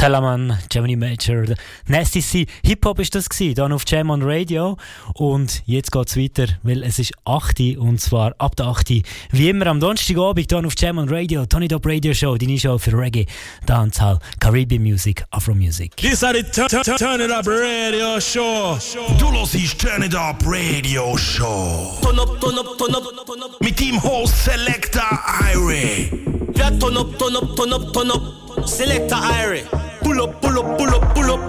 Tellermann, Gemini Major, Nasty C. Hip-Hop ist das gewesen, dann auf Jam on Radio. Und jetzt geht's weiter, weil es ist 8 und zwar ab der 8 Wie immer am Donnerstagabend dann auf Jam on Radio, Tony Dop Radio Show, deine Show für Reggae, Dancehall, Caribbean Music, Afro Music. This is the Turn It Up Radio Show. Du hörst Turn It Up Radio Show. Turn up, turn up, turn up, turn up. Mit dem Host Selector Irie. Ja, turn up, turn up, turn up, turn up. Selector Irie. Pull up, pull up, pull up, pull up.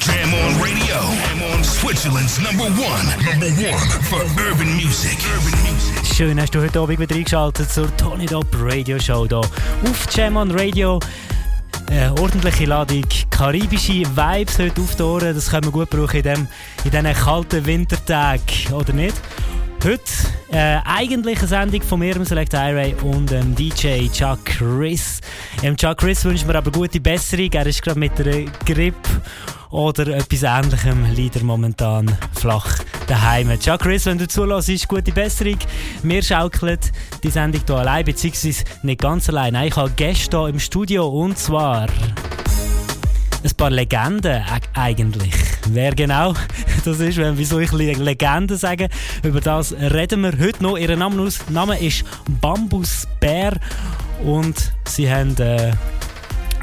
Jam on Radio. Jam on Switzerland's number one. Number one for urban music. Urban music. Schön hast du heute Abend wieder eingeschaltet zur Tony Dop Radio Show hier auf Jam on Radio. Eine ordentliche Ladung karibische Vibes heute auf die Ohren. Das können wir gut brauchen in, dem, in diesen kalten Wintertagen, oder nicht? Heute äh, eigentlich eine Sendung von mir, Select Iray und dem DJ Chuck Chris. Ähm, Chuck Chris wünscht mir aber gute Besserung. Er ist gerade mit einer Grippe oder etwas Ähnlichem leider momentan flach daheim. Chuck Chris, wenn du zulässt, gute Besserung. Wir schaukeln die Sendung hier allein, beziehungsweise nicht ganz allein. Ich habe Gäste hier im Studio und zwar ein paar Legenden eigentlich. Wer genau das ist, wenn wieso ich Legenden sage, über das reden wir heute noch. Ihr Name, Name ist Bambus Bär und sie haben äh,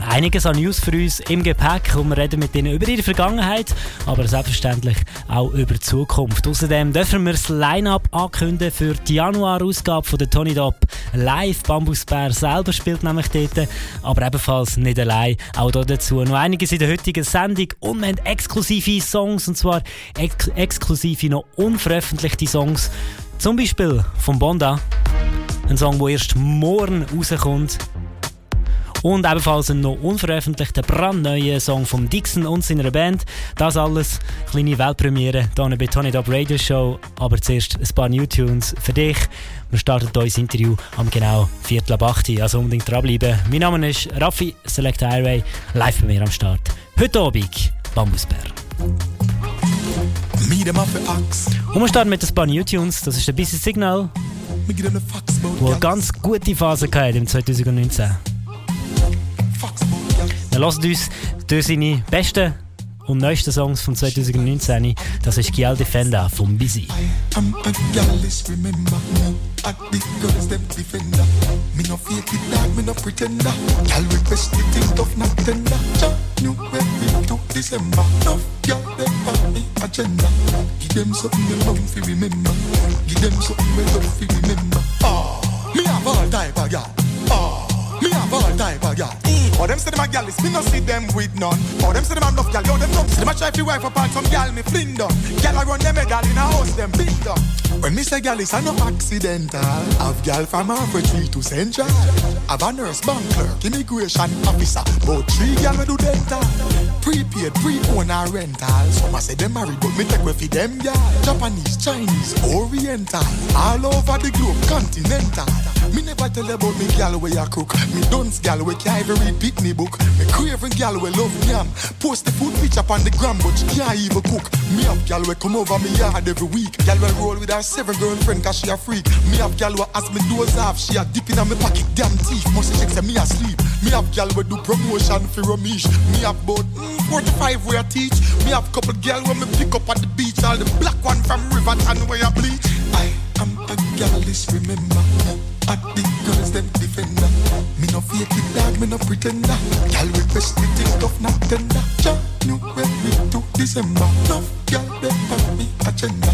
einiges an News für uns im Gepäck und wir reden mit ihnen über ihre Vergangenheit, aber selbstverständlich auch über die Zukunft. Außerdem dürfen wir das Line-Up ankündigen für die Januar-Ausgabe von der Tony Dop live. Bambusbär selber spielt nämlich dort, aber ebenfalls nicht allein. Auch da dazu noch einiges in der heutigen Sendung und wir haben exklusive Songs und zwar ex exklusive noch unveröffentlichte Songs. Zum Beispiel von Bonda. Ein Song, der erst morgen rauskommt. Und ebenfalls ein noch unveröffentlichter brandneuer Song von Dixon und seiner Band. Das alles, kleine Weltpremiere hier bei Tony Dub Radio Show. Aber zuerst ein paar New Tunes für dich. Wir starten unser Interview am genau Viertel ab 8 also unbedingt dranbleiben. Mein Name ist Raffi Select Highway, live bei mir am Start. Heute Abend Bambusbär. Und wir starten mit ein paar New Tunes. Das ist der Busy Signal, wo eine ganz gute Phase hatte im 2019. Wir hören uns durch seine besten und neuesten Songs von 2019. Das ist Gial Defender von Busy. Me me tough, December. Enough y'all them on the agenda Give them something they love fi remember Give them something they love fi remember Ah, me have all type of me have all type of gal. Or them say them a gal me no see them with none. Or them say them a enough gal, yo them know. Them a try fi wife apart some gal me fling down. Gal a run them a gal in a house them big down. When me say gal is a no accidental. Have gal from Tree to Central. Have a nurse, bank clerk, immigration officer. But three gal we do dental. Prepaid, pre-owned or rental. Some a say them married, but me take we fi them gal. Japanese, Chinese, Oriental. All over the globe, continental. Me never tell about me gal where you cook. Me dunce gal we can't even read Pitney book. Me craving gal we love yam. Post the food picture up on the gram, but she can't even cook. Me have gal we come over me yard every week. Gal we roll with her seven girlfriend cause she a freak. Me have gal we ask me doors off. She a dip in me pocket, damn teeth. Must check say me asleep. Me have gal we do promotion for Ramesh. Me have about mm, 45 where I teach. Me have couple gal when me pick up at the beach. All the black one from Riverton where I bleach. I am a gal, remember. At the girls them defender. Me no fake it dog, me no pretender. Girl request the thing tough, not tender. January to December. No girl them on me agenda.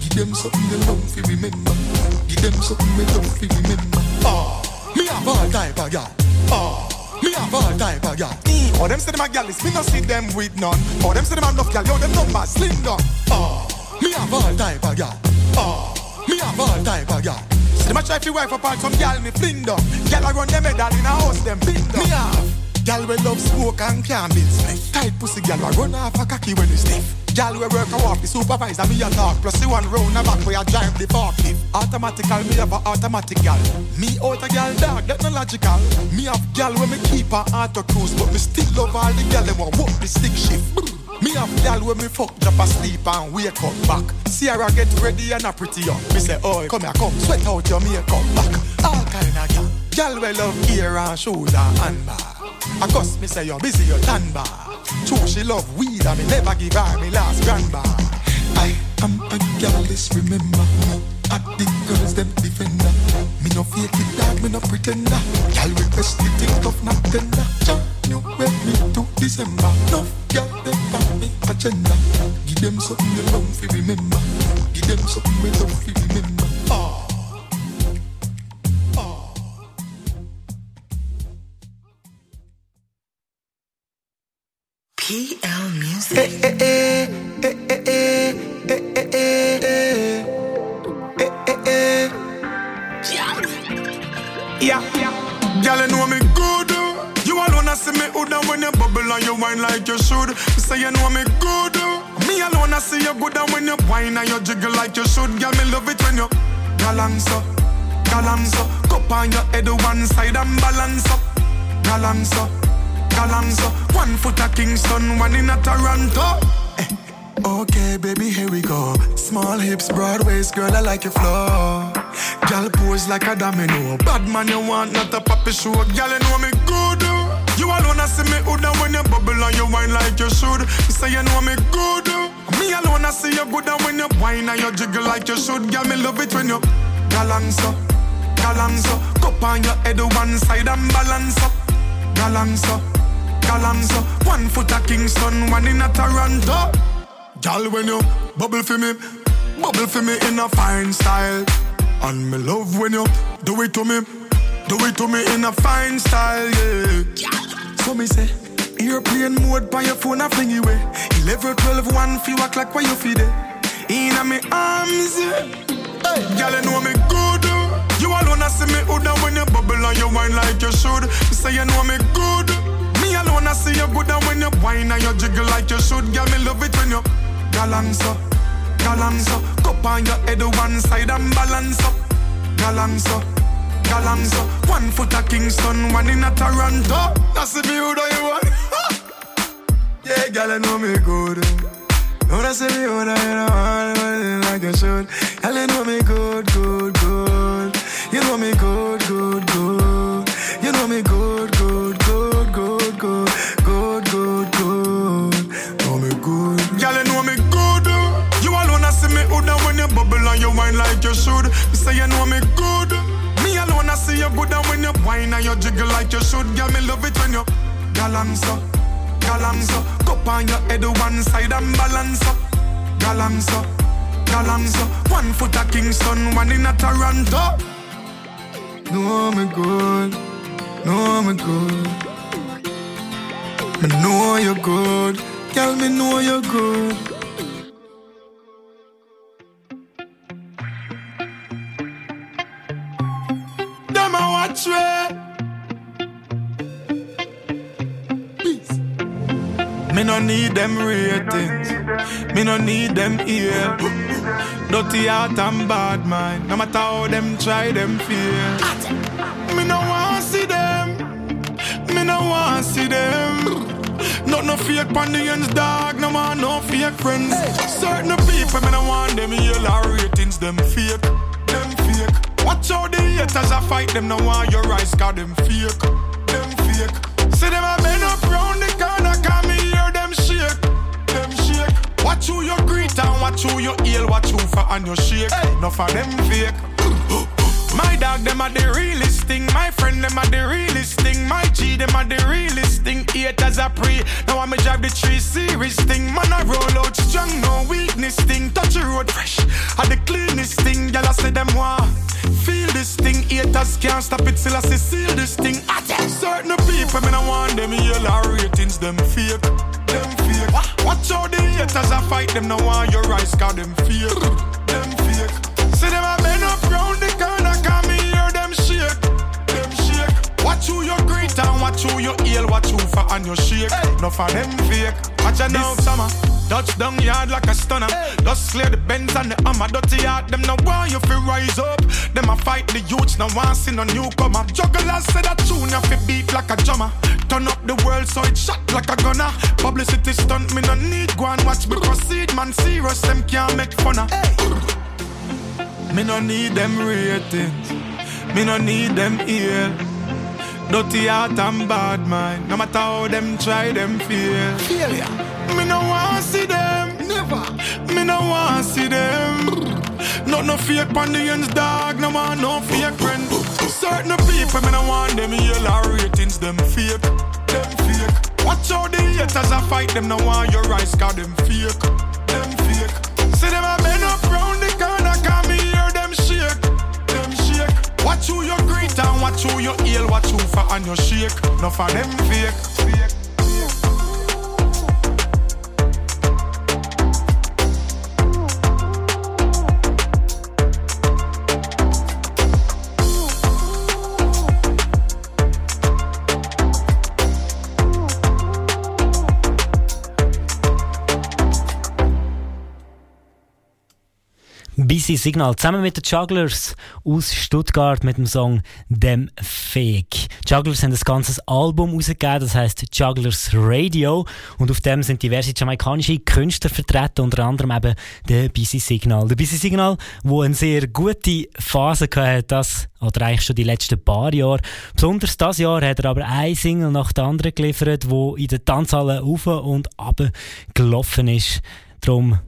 Give them something they love fi remember. Give them something they love fi remember. Ah, me have all type of girl. Ah. Me have all type of gal. Mm. Or them say them a gal me no see them with none. Or them say them a enough gal, yo them numbers slim down. Ah, me have all type of gal. Ah, me have all type of gal. Them a try fi wife apart some gal me fling down. Gal a run them medal in a house them pin down. Me have. Gal we love smoke and can't build. Tight pussy gal we run off a cocky when you stiff. Gal we work a walk the supervisor me a talk plus the one round a back where I drive the forklift. Automatical me have a automatic gal. Me out a gal dog that no logical. Me have gal when me keep a auto cruise but me still love all the gal them want work the stick shift. Me have gal when me fuck drop asleep and wake up back. Sierra get ready and a pretty up. Me say, oh, come here, come, sweat out your makeup back. All kind of gal. Gal we love ear and shoes and handbag. I cuss me say you're busy, you're done bar. True, she love weed, and me never give her me last grand bar. I am a girless, remember. At the girls, them defender. Me no fake it, dog, me no pretender. Girl request the thing tough, not tender. January to December. No girl, them on me agenda. Give them something you love fi remember. Give them something you love fi remember. Oh. PL Music. Eh, eh, eh, Yeah, girl, you know me good. You alone I see me good and when you bubble and you whine like you should. Say you know me good. Me alone I see you good and when you whine and you jiggle like you should. Girl, me love it when you balance up, balance up. Cup on your head one side and balance up, balance up, balance up. One foot at Kingston, one in a Toronto. Eh. Okay, baby, here we go. Small hips, broad waist, girl, I like your flow. Girl pose like a domino. Bad man, you want not a poppy show. Girl, you know me good. You alone, I see me and when you bubble and you whine like you should. You say you know me good. Me alone, I see you good when you whine and you jiggle like you should. Girl, me love it when you balance up. Cup on your head one side and balance up, balance up. One foot at Kingston, one in a Toronto. Girl, when you bubble for me, bubble for me in a fine style. And me love when you do it to me, do it to me in a fine style, yeah. So me say, airplane mode by your phone, I fling you away. 11, 12, 1, few o'clock where you feed it. In a me arms, yeah. Hey, you know me good. You alone, I see me good and when you bubble and you whine like you should. You say you know me good. Me alone, I see you good and when you whine and you jiggle like you should. Girl, me love it when you balance up, balance up. Cup on your head one side and balance up, balance up, balance up. One foot at Kingston, one in a Toronto. That's the view that you want. yeah, girl, I know me good. No, that's the view that you want, like you should. Girl, you know me good, good, good. You know me good. Whine and you jiggle like you should. Girl, me love it when you balance up, balance up. Cup on your head one side and balance up, balance up, balance up. One foot at Kingston, one in a Toronto. Know me good, know me good. Me know you're good, girl. Me know you're good. Me no need them ratings. Me no need them ear. Dirty heart and bad mind. No matter how them try, them fear. Me no want see them. Me no want see them. Not no fake ends, dog. No man, no fake friends. Certain people, me no want them yellow ratings. Them fake, them fake. Watch out the haters I fight them. No want your rise, cause them fake, them fake. See them a bend up round the corner, Watch who you greet and watch who you hail, watch who for and you shake. Enough of them fake. My dog, them are the realest thing. My friend, them are the realest thing. My G, them are the realest thing. Haters I pray. Now I'm drive the tree series thing. Man, I roll out strong, no weakness thing. Touch the road fresh. I the cleanest thing. Y'all I say them want feel this thing. Haters can't stop it till I say seal this thing. I tell certain people, me no want them yellow ratings. Them fake, them fake. Watch out the haters I fight them. No want your rise, cause them fake, them fake. See them a bend up round the corner, Watch who you greet and watch who you hail, watch who for and you shake. Enough of them fake. Watch out now, summer. Touchdown yard like a stunner. Just clear the bends and the hammer. Dirty yard, them no want you fi rise up. Them a fight the youths, no want see no newcomer. Jugglers say that tune you fi beat like a drummer. Turn up the world so it shot like a gunner. Publicity stunt, me no need go and watch me proceed. Man serious, them can't make fun of. Me no need them ratings. Me no need them ear. Dirty heart and bad mind. No matter how them try, them fail. Failure. Me no want see them. Never. Me no want see them. Not no fake ends, dog. No man, no fake friend. Certain people, me no want them yellow ratings. Them fake, them fake. Watch out the haters I fight them. No want your rice, cause them fake, them fake. Watch who you greet and watch who you hail, watch who for and you shake. No for them fake, Busy Signal zusammen mit den Jugglers aus Stuttgart mit dem Song Dem Fake. Jugglers haben ein ganzes Album rausgegeben, das heißt Jugglers Radio und auf dem sind diverse jamaikanische Künstler vertreten, unter anderem eben der Busy Signal. Der Busy Signal, wo eine sehr gute Phase hatte, das oder eigentlich schon die letzten paar Jahre. Besonders das Jahr hat er aber ein Single nach der anderen geliefert, wo in den Tanzhallen auf und ab gelaufen ist. Darum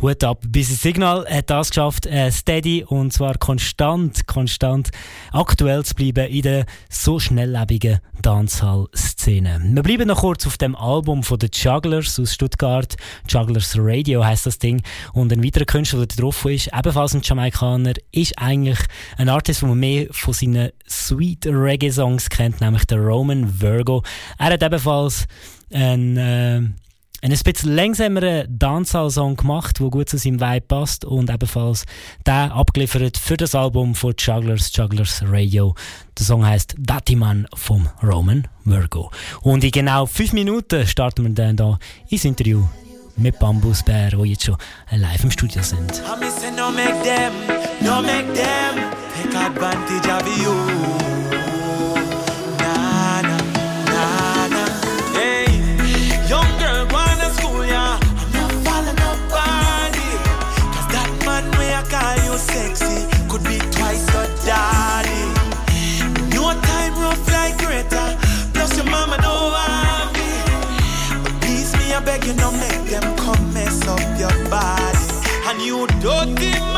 Hut ab. Busy Signal hat das geschafft, äh, steady und zwar konstant, konstant aktuell zu bleiben in der so schnelllebigen Dancehall-Szene. Wir bleiben noch kurz auf dem Album von den Jugglers aus Stuttgart. Jugglers Radio heißt das Ding. Und ein weiterer Künstler, der drauf ist, ebenfalls ein Jamaikaner, ist eigentlich ein Artist, den man mehr von seinen Sweet Reggae-Songs kennt, nämlich der Roman Virgo. Er hat ebenfalls ein, äh, ein bisschen langsameren Dancehall-Song gemacht, der gut zu seinem Vibe passt und ebenfalls der abgeliefert für das Album von Jugglers, Jugglers Radio. Der Song heißt Datiman vom Roman Virgo. Und in genau fünf Minuten starten wir dann hier ins Interview mit Bambusbär, die jetzt schon live im Studio sind. I. you dirty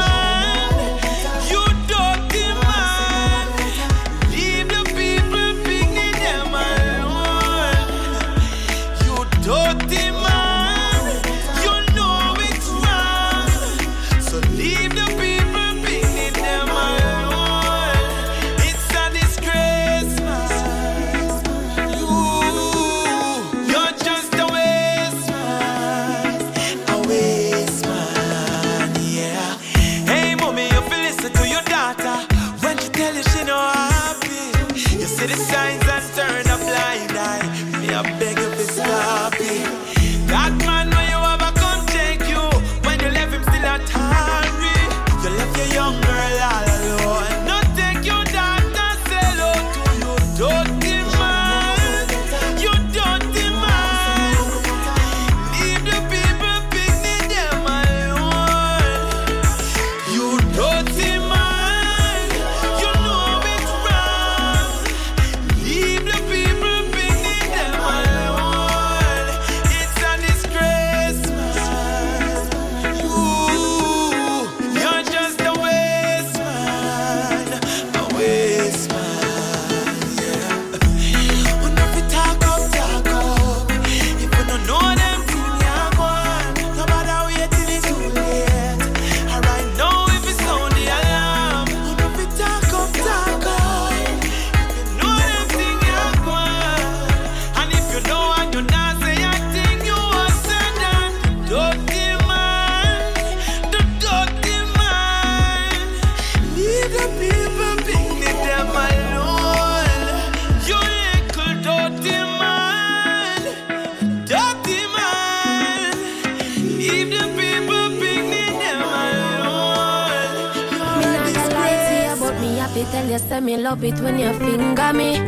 you say me love it when you finger me.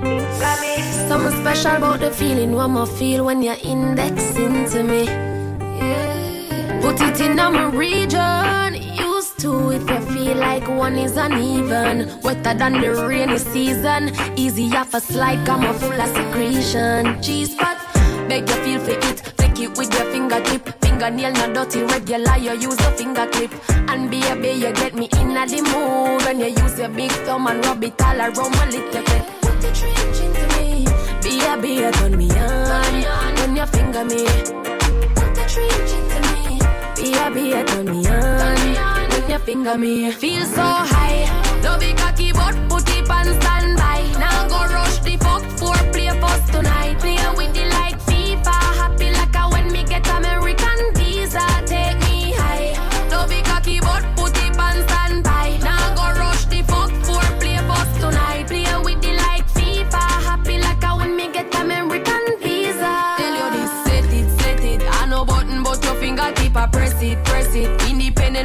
Me. Something special about the feeling one more feel when you're indexing to me. Yeah. Put it in my region. Used to if you feel like one is uneven. Wetter than the rainy season. Easy off a slide, I'm a full of secretion. Cheese pot, beg you feel for it. Take it with your fingertip fingernail not dirty regular. You use a finger clip. And baby, you get me in the mood when you use your big thumb and rub it all around my little bit. Put the trench into me, baby, you turn me on. When you finger me, put the trench into me, baby, you turn me on. When you finger me, feel so high. Love it cocky, but put it on standby.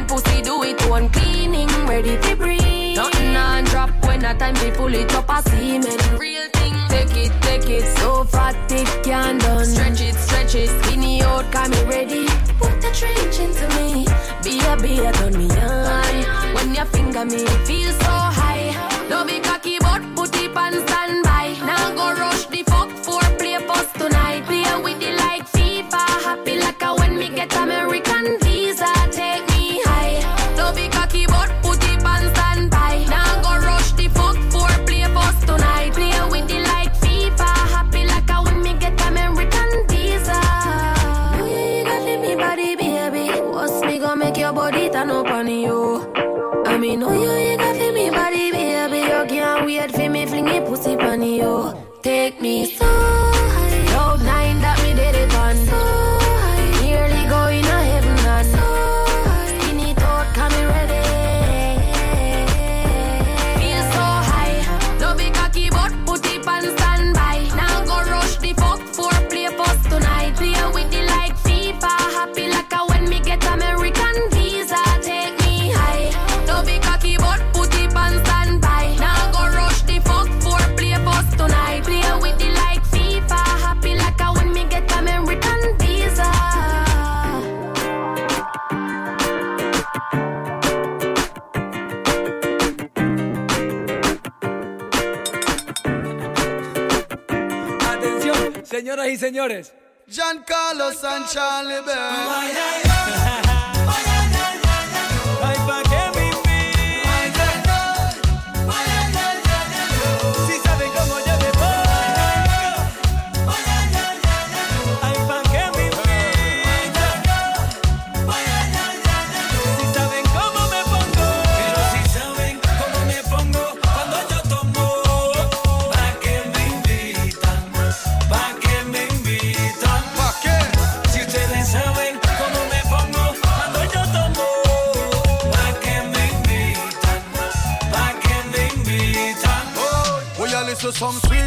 when pussy do it one cleaning, ready to breathe. Nothing on drop when a time we pull it up a semen. Real thing, take it, take it, so fat it can done. Stretch it, stretch it, skinny out, come me ready. Put the trench into me, be a be a turn me on. When your finger me feel so high. Señoras y señores, Giancarlo Sanchalibert.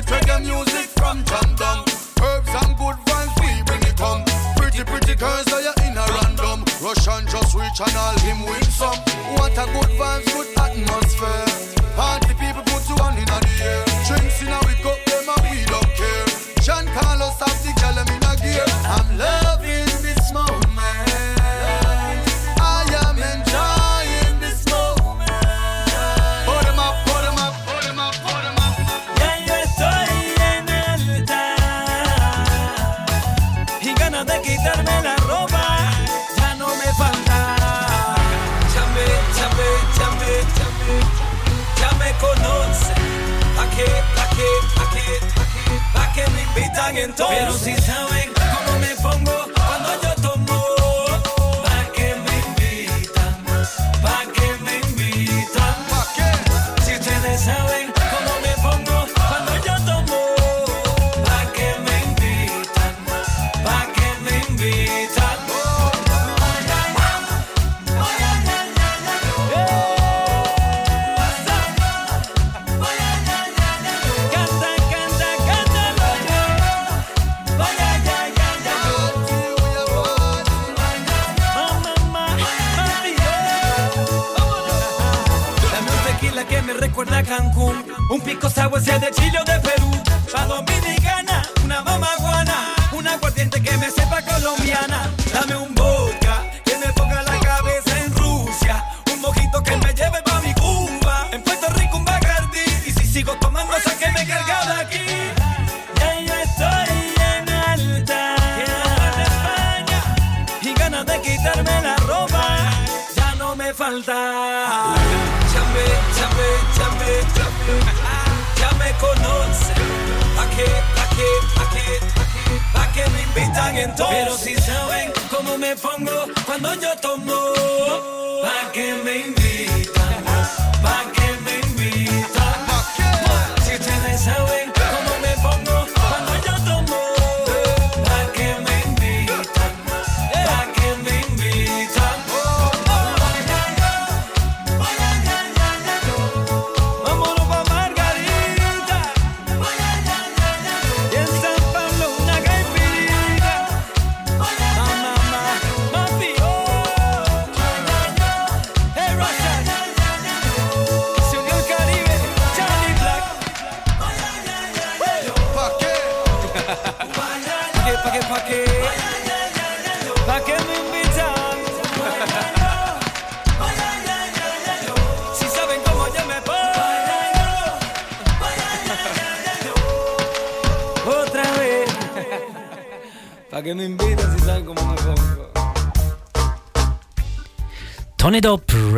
reggae music from Jam Herbs and good vibes, we bring it home. Pretty, pretty girls are you're in a random. Russian just reach and all him win some. What a good vibes, good atmosphere. Entonces, pero si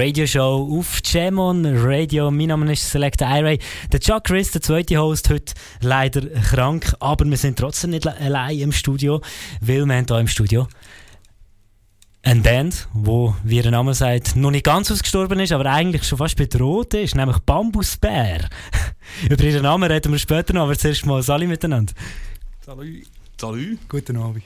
Dop Radio Show auf Jamon Radio. Mein Name ist Select Iray. Der Chuck Chris, der zweite Host, heute leider krank, aber wir sind trotzdem nicht allein im Studio, weil wir haben hier im Studio eine Band, wo, wie ihr Name sagt, noch nicht ganz ausgestorben ist, aber eigentlich schon fast bedroht ist, nämlich Bambusbär. Über ihren Namen reden wir später noch, aber zuerst mal Sali miteinander. Salut. Salut. Guten Abend.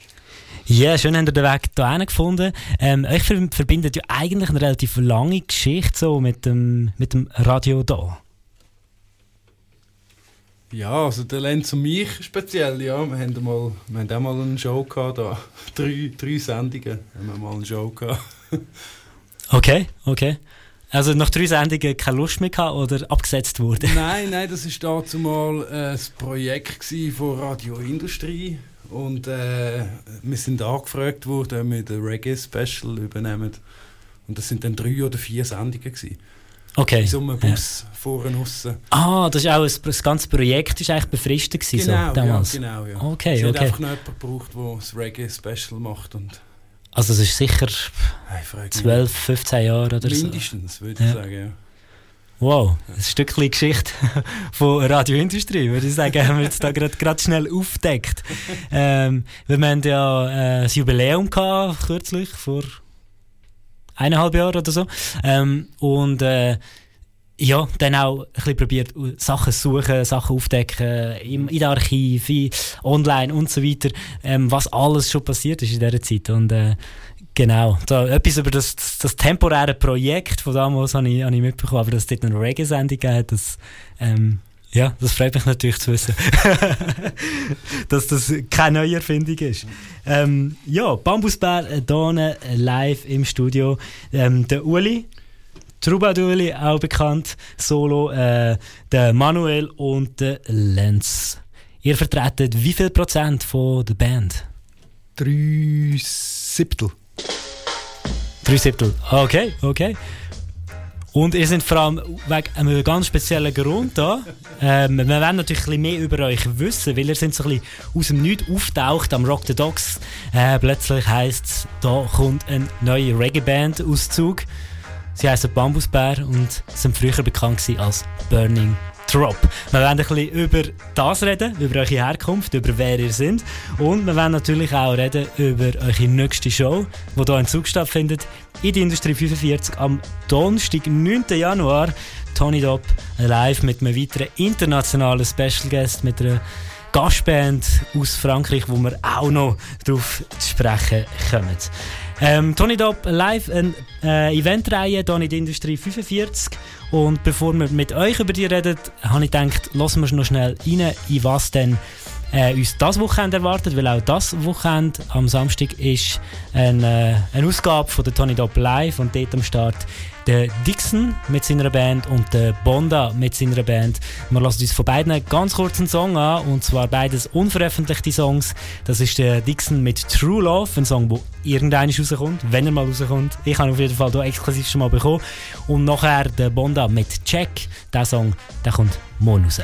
Ja, schön habt ihr den Weg hierhin gefunden. Ähm, euch ver- verbindet ja eigentlich eine relativ lange Geschichte so mit dem, mit dem Radio da. Ja, also der Lenz und mich speziell, ja. Wir haben, mal, wir haben auch mal eine Show gehabt, da. Drei, drei Sendungen haben wir mal eine Show gehabt. Okay, okay. Also nach drei Sendungen keine Lust mehr gehabt oder abgesetzt wurde? nein, nein, das war dazu mal äh, ein Projekt gewesen von Radio Industrie. Und äh, wir sind angefragt worden, ob wir den Reggae-Special übernehmen. Und das sind dann drei oder vier Sendungen gewesen. Okay. So einem Bus vorne aussen. Ah, das ist auch ein, das ganze Projekt ist eigentlich befristet gewesen, Genau, so, damals. ja, genau, ja. Okay, es okay. einfach noch jemanden gebraucht, der das Reggae-Special macht. Und Also es ist sicher Hey, frag mich 12, 15 Jahre oder so. mindestens, würde ich Ja. sagen, ja. Wow, ein Stückchen Geschichte von Radioindustrie, würde ich sagen, haben wir jetzt da gerade schnell aufgedeckt. Ähm, wir haben ja äh, das Jubiläum gehabt, kürzlich, vor eineinhalb Jahren oder so. Ähm, und äh, ja, dann auch ein bisschen probiert, Sachen suchen, Sachen aufdecken, im, in den Archiv, in, online und so weiter, ähm, was alles schon passiert ist in dieser Zeit. Und äh, genau, da, etwas über das, das, das temporäre Projekt von damals habe ich, habe ich mitbekommen, aber dass es dort eine Reggae-Sendung gibt, das, ähm, ja, das freut mich natürlich zu wissen, dass das keine neue Erfindung ist. Ähm, ja, Bambusbär äh, hier äh, live im Studio. Ähm, der Uli, Troubadourli, auch bekannt, Solo, äh, der Manuel und der Lenz. Ihr vertretet wie viel Prozent von der Band? Drei Siebtel. Drei Siebtel. Okay, okay. Und ihr seid vor allem wegen einem ganz speziellen Grund da. Ähm, wir wollen natürlich ein bisschen mehr über euch wissen, weil ihr seid so ein bisschen aus dem Nichts auftaucht am Rock the Dogs. Äh, plötzlich heisst es, da kommt eine neue Reggae-Band aus Zug. Sie heißen Bambusbär und sind früher bekannt als Burning Drop. Wir wollen ein bisschen über das reden, über eure Herkunft, über wer ihr seid. Und wir wollen natürlich auch reden über eure nächste Show, die hier in Zug stattfindet. In der Industrie 45 am Donnerstag, 9. Januar. Tony Dopp live mit einem weiteren internationalen Special Guest, mit einer Gastband aus Frankreich, wo wir auch noch darauf zu sprechen kommen. Ähm, Tony Dopp live eine äh, Eventreihe hier in der Industrie 45. Und bevor wir mit euch über die reden, habe ich gedacht, lassen wir noch schnell rein, in was denn äh, uns das Wochenende erwartet, weil auch das Wochenende am Samstag ist eine, äh, eine Ausgabe von der Tony Dopp Live und dort am Start der Dixon mit seiner Band und der Bonda mit seiner Band. Wir lassen uns von beiden ganz kurz einen Song an und zwar beides unveröffentlichte Songs. Das ist der Dixon mit True Love, ein Song, der irgendwann rauskommt, wenn er mal rauskommt. Ich habe auf jeden Fall hier exklusiv schon mal bekommen. Und nachher der Bonda mit Check, der Song, der kommt morgen raus.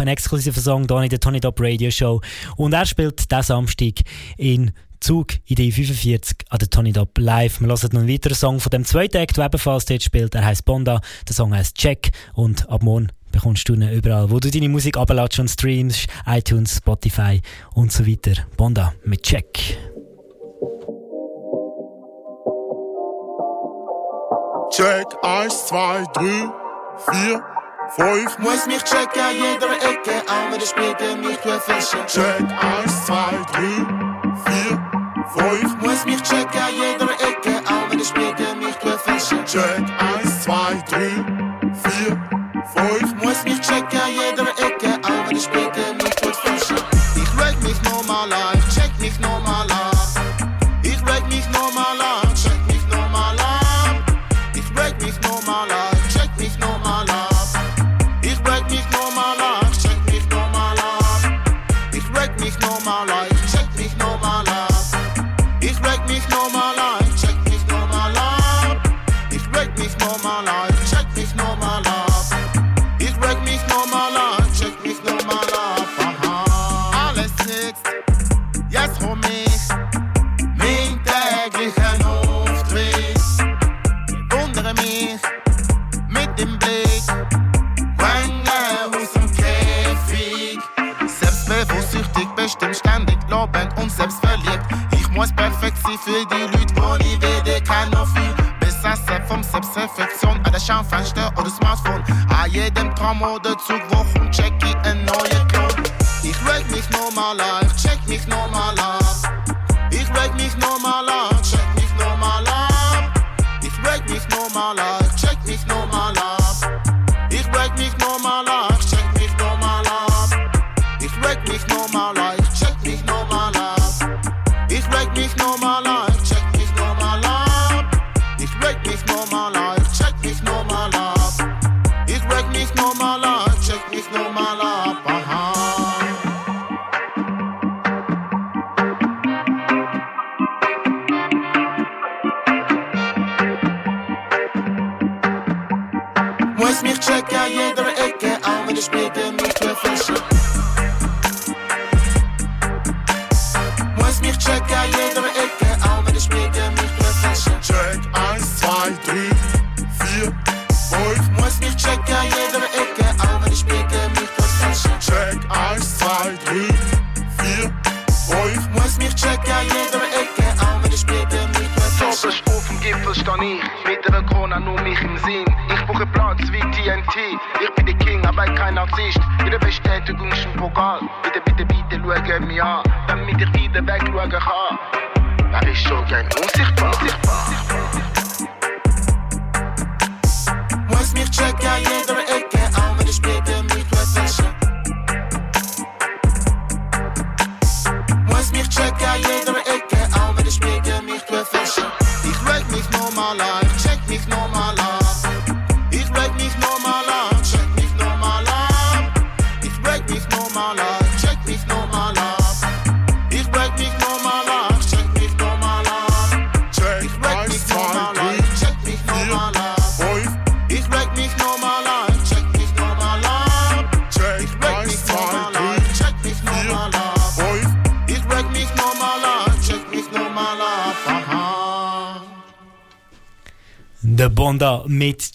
ein exklusiver Song hier in der Tony Top Radio Show. Und er spielt diesen Samstag in Zug in der 45 an der Tony Dop live. Wir hören noch einen weiteren Song von dem zweiten Act, der ebenfalls dort spielt. Er heißt Bonda, der Song heißt Check und ab morgen bekommst du ihn überall, wo du deine Musik abladest und streamst, iTunes, Spotify und so weiter. Bonda mit Check. Check 1, 2, 3, 4 fünf. Muss mich checken an jeder Ecke, andere springen mich befischen. Check eins, zwei, drei, vier, fünf. Muss mich checken an jeder Ecke, andere springen mich befischen. Check eins, zwei, drei, vier, fünf. Muss mich checken an jeder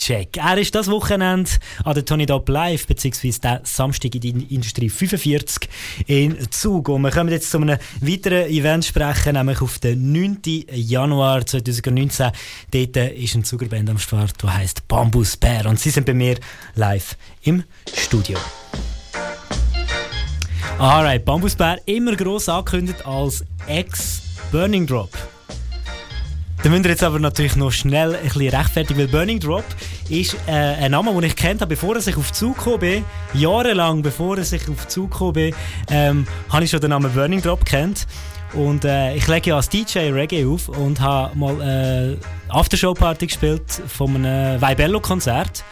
Check. Er ist das Wochenende an der Tony Dop Live, beziehungsweise der Samstag in die Industrie 45 in Zug. Und wir kommen jetzt zu einem weiteren Event sprechen, nämlich auf den 9. Januar 2019. Dort ist eine Zugerband am Start, die heisst Bambus Bear. Und sie sind bei mir live im Studio. Alright, Bambus Bear immer gross angekündigt als Ex-Burning Drop. Dann müsst ihr jetzt aber natürlich noch schnell ein bisschen rechtfertigen, weil Burning Drop ist äh, ein Name, den ich kennt habe, bevor ich auf Zug gekommen bin. Jahrelang bevor ich auf Zug gekommen bin, ähm, habe ich schon den Namen Burning Drop kennt. Und äh, ich lege ja als DJ Reggae auf und habe mal äh, Aftershow-Party gespielt von einem Vibello-Konzert.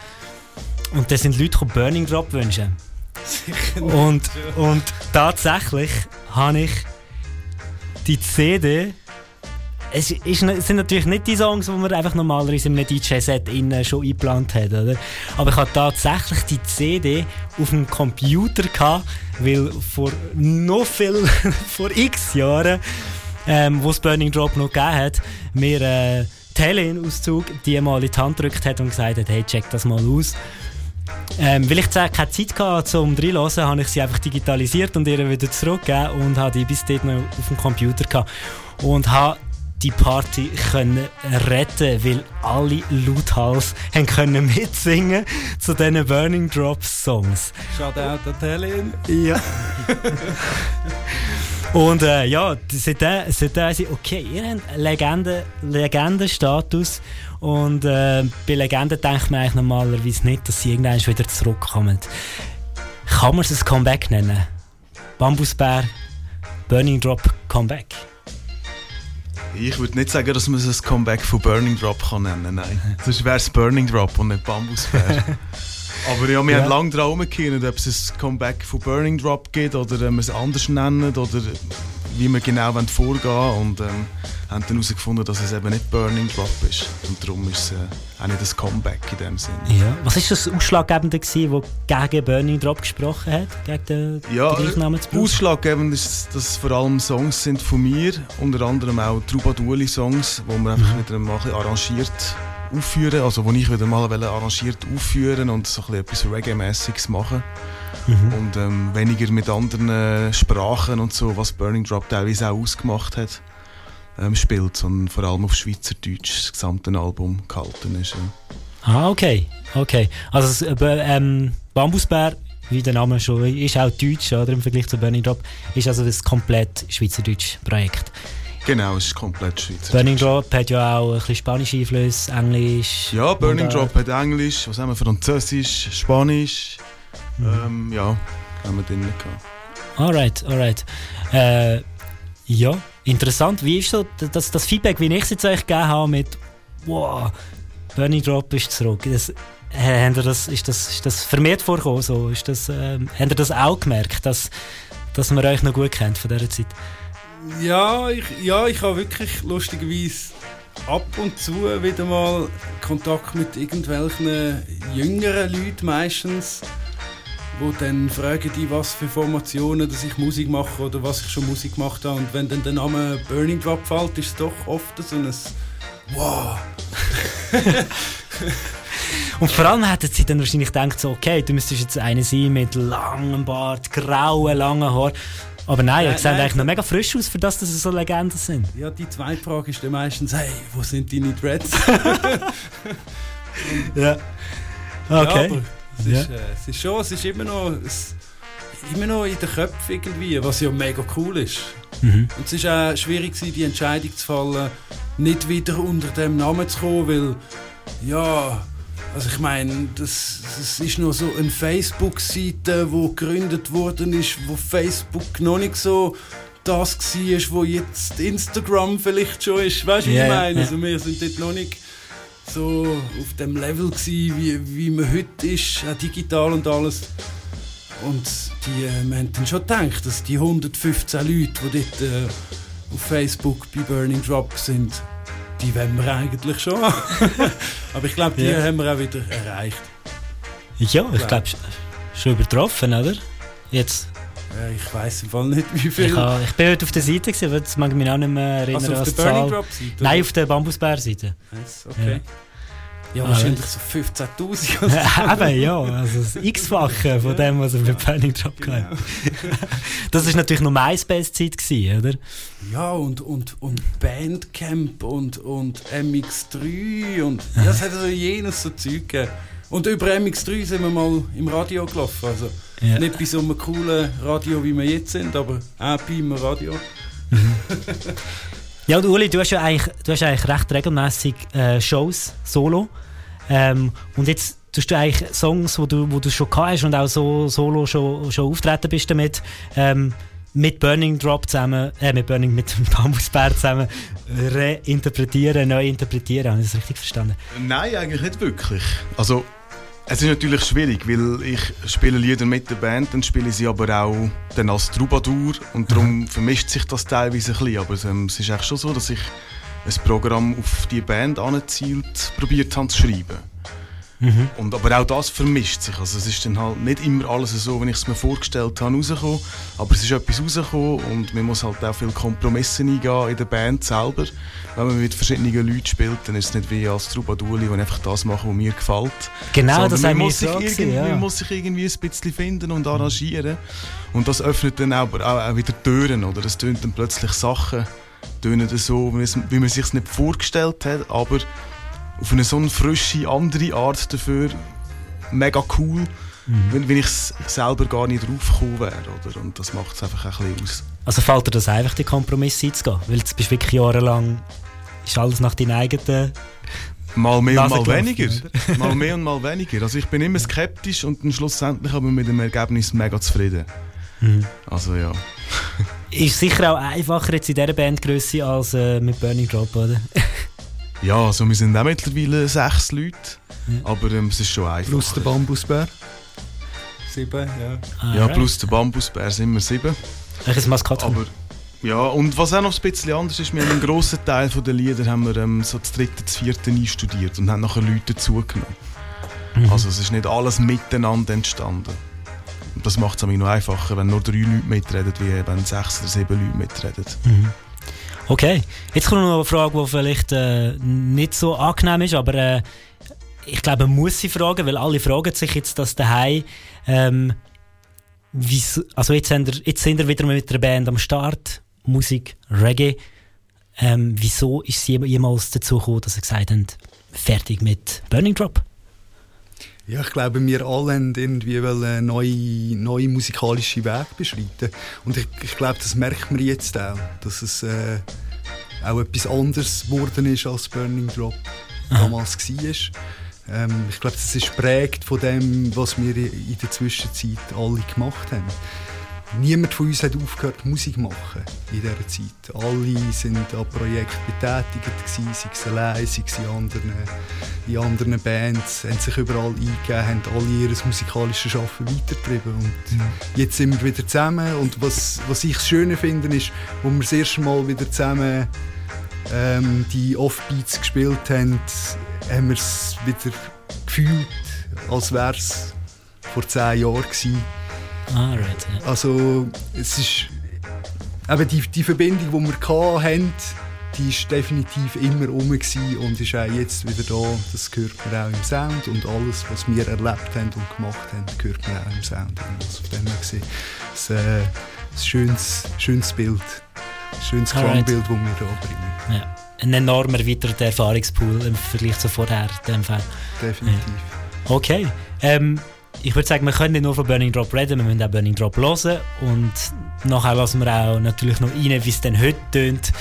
Und da sind Leute gekommen, Burning Drop wünschen. Und, und tatsächlich habe ich die CD. Es, ist, es sind natürlich nicht die Songs, die man einfach normalerweise in einem DJ-Set schon eingeplant hat, oder? Aber ich hatte tatsächlich die CD auf dem Computer gehabt, weil vor noch viel, vor x Jahren, ähm, wo es Burning Drop noch gegeben hat, mir äh, die Helen-Auszug die mal in die Hand gedrückt hat und gesagt hat, hey, check das mal aus. Ähm, weil ich keine Zeit hatte zum reinhören, habe ich sie einfach digitalisiert und ihr wieder zurückgegeben und habe die bis dort noch auf dem Computer gehabt. Und habe die Party können retten, weil alle lauthals haben können mitsingen zu diesen Burning Drop Songs. Shout out an Helen. Ja. Und äh, ja, seitdem, seitdem ich, okay, ihr habt Legende, Legendenstatus und äh, bei Legenden denkt man eigentlich normalerweise nicht, dass sie irgendwann wieder zurückkommen. Kann man es ein Comeback nennen? Bambusbär, Burning Drop Comeback? Ich würde nicht sagen, dass man es ein Comeback von Burning Drop kann nennen nein. Sonst wäre es Burning Drop und nicht Bambusbär. Aber ja, wir Ja. haben lange daran herumgekommen, ob es ein Comeback von Burning Drop gibt oder ähm, wir es anders nennen oder wie wir genau vorgehen wollen. Und ähm, haben dann herausgefunden, dass es eben nicht Burning Drop ist. Und darum ist es äh, auch nicht ein Comeback in dem Sinne. Ja. Was war das Ausschlaggebende, gewesen, das gegen Burning Drop gesprochen hat? Gegen den, Ja, den Gleichnamensbrauch? ausschlaggebend ist, dass es vor allem Songs sind von mir, unter anderem auch Troubadourli-Songs, die wir einfach wieder mal ein bisschen arrangiert aufführen, also wo ich wieder mal arrangiert aufführen und so ein bisschen etwas Reggae-mäßiges machen. Mhm. Und ähm, weniger mit anderen äh, Sprachen und so, was Burning Drop teilweise auch ausgemacht hat, ähm, spielt, sondern vor allem auf Schweizerdeutsch das gesamte Album gehalten ist. Ja. Ah, okay. okay. Also äh, ähm, Bambusbär, wie der Name schon ist, auch deutsch oder, im Vergleich zu Burning Drop, ist also das komplett schweizerdeutsche Projekt. Genau, es ist komplett Schweizerdeutsch. Burning Drop hat ja auch ein bisschen spanische Einflüsse, Englisch. Ja, Burning. Drop hat Englisch, was haben wir, Französisch, Spanisch. Ähm, ja, haben wir drin gehabt. Alright, alright. Äh, ja, interessant. Wie ist so das, das Feedback, wie ich es jetzt euch gegeben habe mit «Wow, Burning Drop ist zurück». Das, äh, das, ist, das, ist das vermehrt vorgekommen? So? Ist das, ähm, habt ihr das auch gemerkt, dass, dass man euch noch gut kennt von dieser Zeit? Ja, ich, ja, ich habe wirklich lustigerweise ab und zu wieder mal Kontakt mit irgendwelchen jüngeren Leuten meistens, wo dann fragen die, was für Formationen dass ich Musik mache oder was ich schon Musik gemacht habe. Und wenn dann der Name Burning Drop fällt, ist es doch oft so ein Wow. Und vor allem hätten sie dann wahrscheinlich gedacht, so, okay, du müsstest jetzt einer sein mit langem Bart, grauen, langen Haar. Aber nein, seht nein. eigentlich noch mega frisch aus, für das, dass sie so Legenden sind. Ja, die zweite Frage ist dann meistens, hey, wo sind deine Dreads? Ja. Okay. Ja, Es, Ja. ist, äh, es ist schon, es ist immer noch, es, immer noch in den Köpfen irgendwie, was ja mega cool ist. Mhm. Und es ist auch schwierig gewesen, die Entscheidung zu fallen, nicht wieder unter dem Namen zu kommen, weil, ja, also ich meine, das, das ist noch so eine Facebook-Seite, wo gegründet worden ist, wo Facebook noch nicht so das war, wo jetzt Instagram vielleicht schon ist. Weißt du, wie Ja, ich meine? ja. Also wir sind dort noch nicht so auf dem Level gewesen, wie, wie man heute ist, auch digital und alles. Und die, äh, wir haben dann schon gedacht, dass die 115 Leute, die dort äh, auf Facebook bei Burning Drop sind, die wollen wir eigentlich schon. Aber ich glaube, die Ja. haben wir auch wieder erreicht. Ja, ich glaube, schon übertroffen, oder? Jetzt. Ja, ich weiß im Fall nicht, wie viel. Ich, ha- ich bin heute auf der Seite, gewesen, aber das mag ich mich auch nicht mehr erinnern. Also auf als der Burning Zahl. Drop Seite, Nein, auf der Bambusbär-Seite. Nice, okay. Ja, Ah, wahrscheinlich ja. so 15'000 oder so. Eben, ja. Also das X-Fache von dem, was er mit Burning Drop Genau. hatte. Das war natürlich noch MySpace-Zeit, gewesen, oder? Ja, und, und, und Bandcamp und, und MX3 und ja, es hat also jenes so Zeug gegeben. Und über MX3 sind wir mal im Radio gelaufen. Also Ja. nicht bei so einem coolen Radio, wie wir jetzt sind, aber auch bei einem Radio. Ja, und Uli, du hast ja eigentlich, du hast eigentlich recht regelmäßig äh, Shows, Solo. Ähm, und jetzt tust du eigentlich Songs, wo du, wo du schon gehabt hast und auch so Solo schon, schon auftreten bist damit, ähm, mit Burning Drop zusammen, äh, mit Burning, mit Bambusbär zusammen reinterpretieren, neu interpretieren. Habe ich das richtig verstanden? Nein, eigentlich nicht wirklich. Also, es ist natürlich schwierig, weil ich spiele Lieder mit der Band, dann spiele ich sie aber auch dann als Troubadour und darum vermischt sich das teilweise ein bisschen. Aber ähm, es ist eigentlich schon so, dass ich ein Programm auf die Band angezielt probiert habe zu schreiben. Mhm. Und, aber auch das vermischt sich. Also es ist dann halt nicht immer alles so, wie ich es mir vorgestellt habe, rausgekommen. Aber es ist etwas rausgekommen und man muss halt auch viele Kompromisse eingehen in der Band selber. Wenn man mit verschiedenen Leuten spielt, dann ist es nicht wie als Troubadourli, die einfach das machen, was mir gefällt. Genau, Sondern das haben wir so irgendwie, gesehen, ja. Man muss sich irgendwie ein bisschen finden und arrangieren. Und das öffnet dann auch, auch, auch wieder Türen. Oder es tönt dann plötzlich Sachen, tönen so, wie, es, man sich nicht vorgestellt hat, aber auf eine so eine frische, andere Art dafür mega cool, wenn, wenn ich es selber gar nicht draufgekommen wäre. Oder? Und das macht es einfach ein bisschen aus. Also fällt dir das einfach, die Kompromisse einzugehen? Weil jetzt bist du wirklich jahrelang, ist alles nach deinen eigenen Mal mehr und mal weniger. oder? mal mehr und mal weniger. Also ich bin immer skeptisch und dann schlussendlich aber mit dem Ergebnis mega zufrieden. Mhm. Also ja. Ist sicher auch einfacher jetzt in dieser Bandgröße als äh, mit Burning Drop, oder? Ja, also wir sind auch mittlerweile sechs Leute, aber ähm, es ist schon einfach. Plus der Bambusbär. Sieben, ja. Ja, plus der Bambusbär sind wir sieben. Welches Maskottchen? Aber ja, und was auch noch ein bisschen anders ist, wir haben einen grossen Teil der Lieder haben wir ähm, so das dritte, das vierte einstudiert und haben nachher Leute dazugenommen. Mhm. Also es ist nicht alles miteinander entstanden. Und das macht es noch einfacher, wenn nur drei Leute mitreden, wie wenn sechs oder sieben Leute mitreden. Mhm. Okay, jetzt kommt noch eine Frage, die vielleicht äh, nicht so angenehm ist, aber äh, ich glaube, man muss sie fragen, weil alle fragen sich jetzt das daheim. Ähm, also jetzt, sind wir, jetzt sind wir wieder mit der Band am Start, Musik, Reggae. Ähm, wieso ist jem- jemals dazu gekommen, dass sie gesagt haben, fertig mit Burning Drop? Ja, ich glaube, wir alle haben irgendwie wollen neue, neue musikalische Wege beschreiten. Und ich, ich glaube, das merkt man jetzt auch, dass es äh, auch etwas anderes geworden ist, als Burning Drop damals war. Ähm, ich glaube, das ist prägt von dem, was wir in der Zwischenzeit alle gemacht haben. Niemand von uns hat aufgehört, Musik zu machen in dieser Zeit. Alle sind an Projekten betätigt, gewesen, sei es allein, sei es in anderen, in anderen Bands, haben sich überall eingegeben, haben alle ihr musikalisches Schaffen weitergetrieben. Und jetzt sind wir wieder zusammen. Und was, was ich das Schöne finde, ist, wo wir das erste Mal wieder zusammen ähm, die Offbeats gespielt haben, haben wir es wieder gefühlt, als wäre es vor zehn Jahren gewesen. Ah, right. Ja. Also es ist eben die, die Verbindung, die wir hatten, die ist definitiv immer rum gewesen und ist auch jetzt wieder da. Das gehört mir auch im Sound und alles, was wir erlebt haben und gemacht haben, gehört mir auch im Sound. Also von dem her gesehen, es, äh, ein schönes, schönes Bild, ein schönes. Klangbild, das wir da bringen. Ja. Ein enormer erweiterter Erfahrungspool im Vergleich zu vorher. In dem Fall. Definitiv. Ja. Okay. Ähm, ich würde sagen, wir können nicht nur von Burning Drop reden, wir müssen auch Burning Drop hören. Und nachher lassen wir auch natürlich noch rein, wie es denn heute tönt.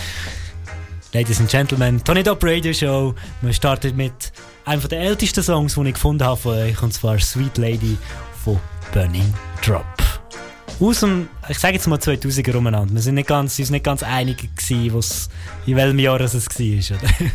Ladies and Gentlemen, Tony Dop Radio Show. Wir starten mit einem der ältesten Songs, die ich gefunden habe von euch, und zwar Sweet Lady von Burning Drop. Aus dem, ich sage jetzt mal 2000er umeinander. Wir sind nicht ganz, uns nicht ganz einig gewesen, in welchem Jahr es war, oder?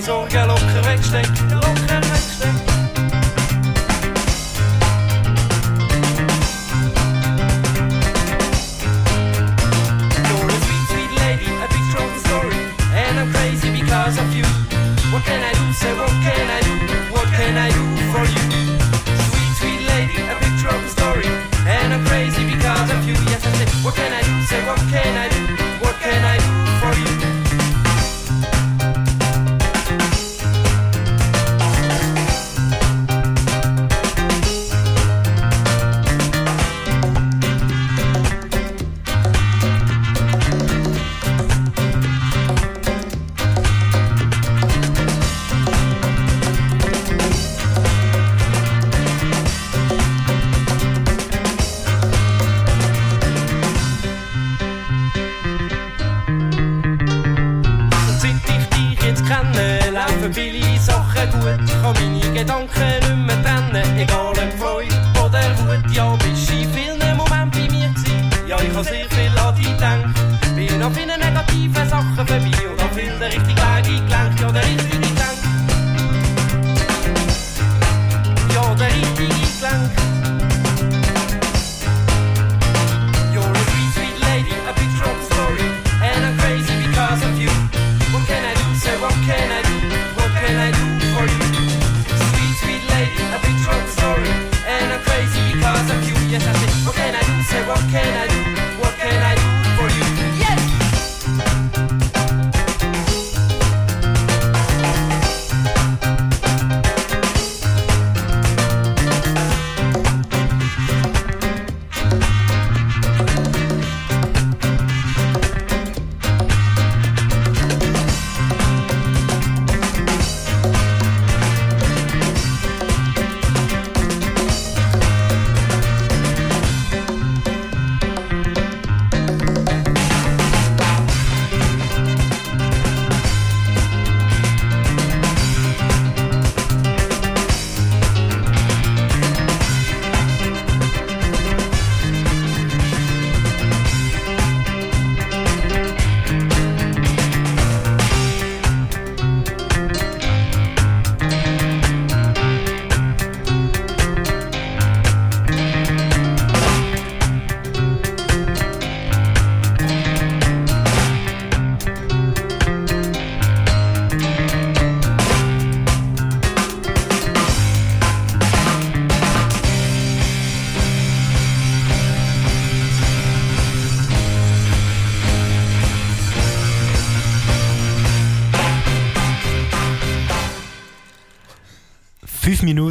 horizonkal opgewekt steekt.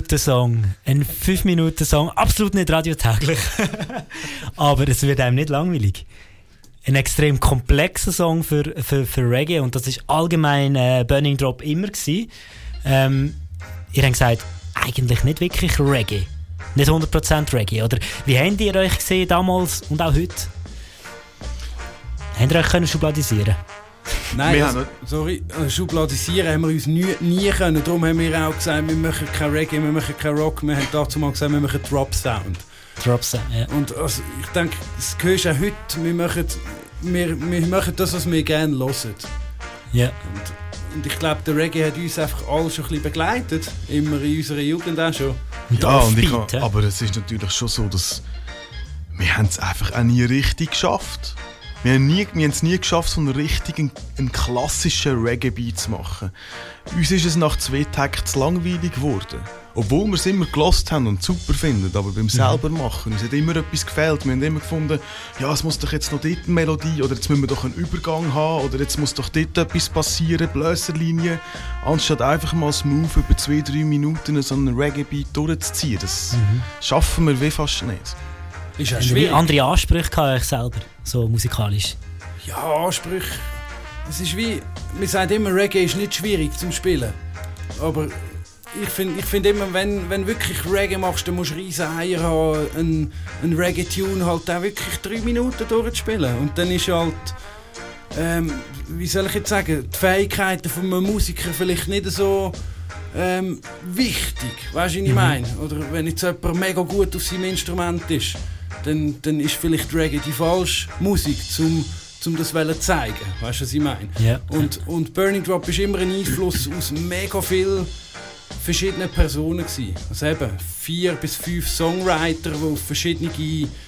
5-Minuten-Song. Ein 5-Minuten-Song, absolut nicht radiotäglich. Aber es wird einem nicht langweilig. Ein extrem komplexer Song für, für, für Reggae und das ist allgemein äh, Burning Drop immer gewesen. Ähm, ihr habt gesagt, eigentlich nicht wirklich Reggae. Nicht 100% Reggae, oder? Wie habt ihr euch gesehen damals und auch heute? Habt ihr euch können schubladisieren Nein, also, haben sorry, äh, schubladisieren haben wir uns nie, nie können. Darum haben wir auch gesagt, wir machen kein Reggae, wir machen kein Rock. Wir haben dazu mal gesagt, wir machen Drop Sound. Drop Sound, ja. Und also, ich denke, das hörst du auch heute. Wir machen, wir, wir machen das, was wir gerne hören. Ja. Und, und ich glaube, der Reggae hat uns einfach alle schon ein bisschen begleitet. Immer in unserer Jugend auch schon. Ja, und ich, kann- aber es ist natürlich schon so, dass wir haben es einfach auch nie richtig geschafft. Wir haben nie- wir haben es nie geschafft, so einen richtigen, einen klassischen Reggae-Beat zu machen. Uns ist es nach zwei Takten zu langweilig geworden. Obwohl wir es immer gelost haben und super finden, aber beim selber machen, uns hat immer etwas gefehlt. Wir haben immer gefunden, ja, es muss doch jetzt noch dort eine Melodie oder jetzt müssen wir doch einen Übergang haben oder jetzt muss doch dort etwas passieren, Blöserlinie, anstatt einfach mal smooth über zwei, drei Minuten so einen Reggae-Beat durchzuziehen. Das schaffen wir wie fast nicht. Ist ja schwierig. andere Ansprüche gehabt, euch selber, so musikalisch? Ja, Ansprüche. Es ist wie, man sagt immer, Reggae ist nicht schwierig zum Spielen. Aber ich finde ich find immer, wenn, wenn wirklich Reggae machst, dann musst du riesen Eier haben, einen, einen Reggae-Tune halt auch wirklich drei Minuten durchzuspielen. Und dann ist halt, ähm, wie soll ich jetzt sagen, die Fähigkeiten von einem Musiker vielleicht nicht so ähm, wichtig. Weißt du, was ich Mhm. meine? Oder wenn jetzt jemand mega gut auf seinem Instrument ist, dann, dann ist vielleicht Reggae die falsche Musik, um zum das wollen zeigen. Weißt du, was ich meine? Ja. Und, und Burning Drop ist immer ein Einfluss aus mega vielen verschiedenen Personen gewesen. Also eben vier bis fünf Songwriter, die auf verschiedene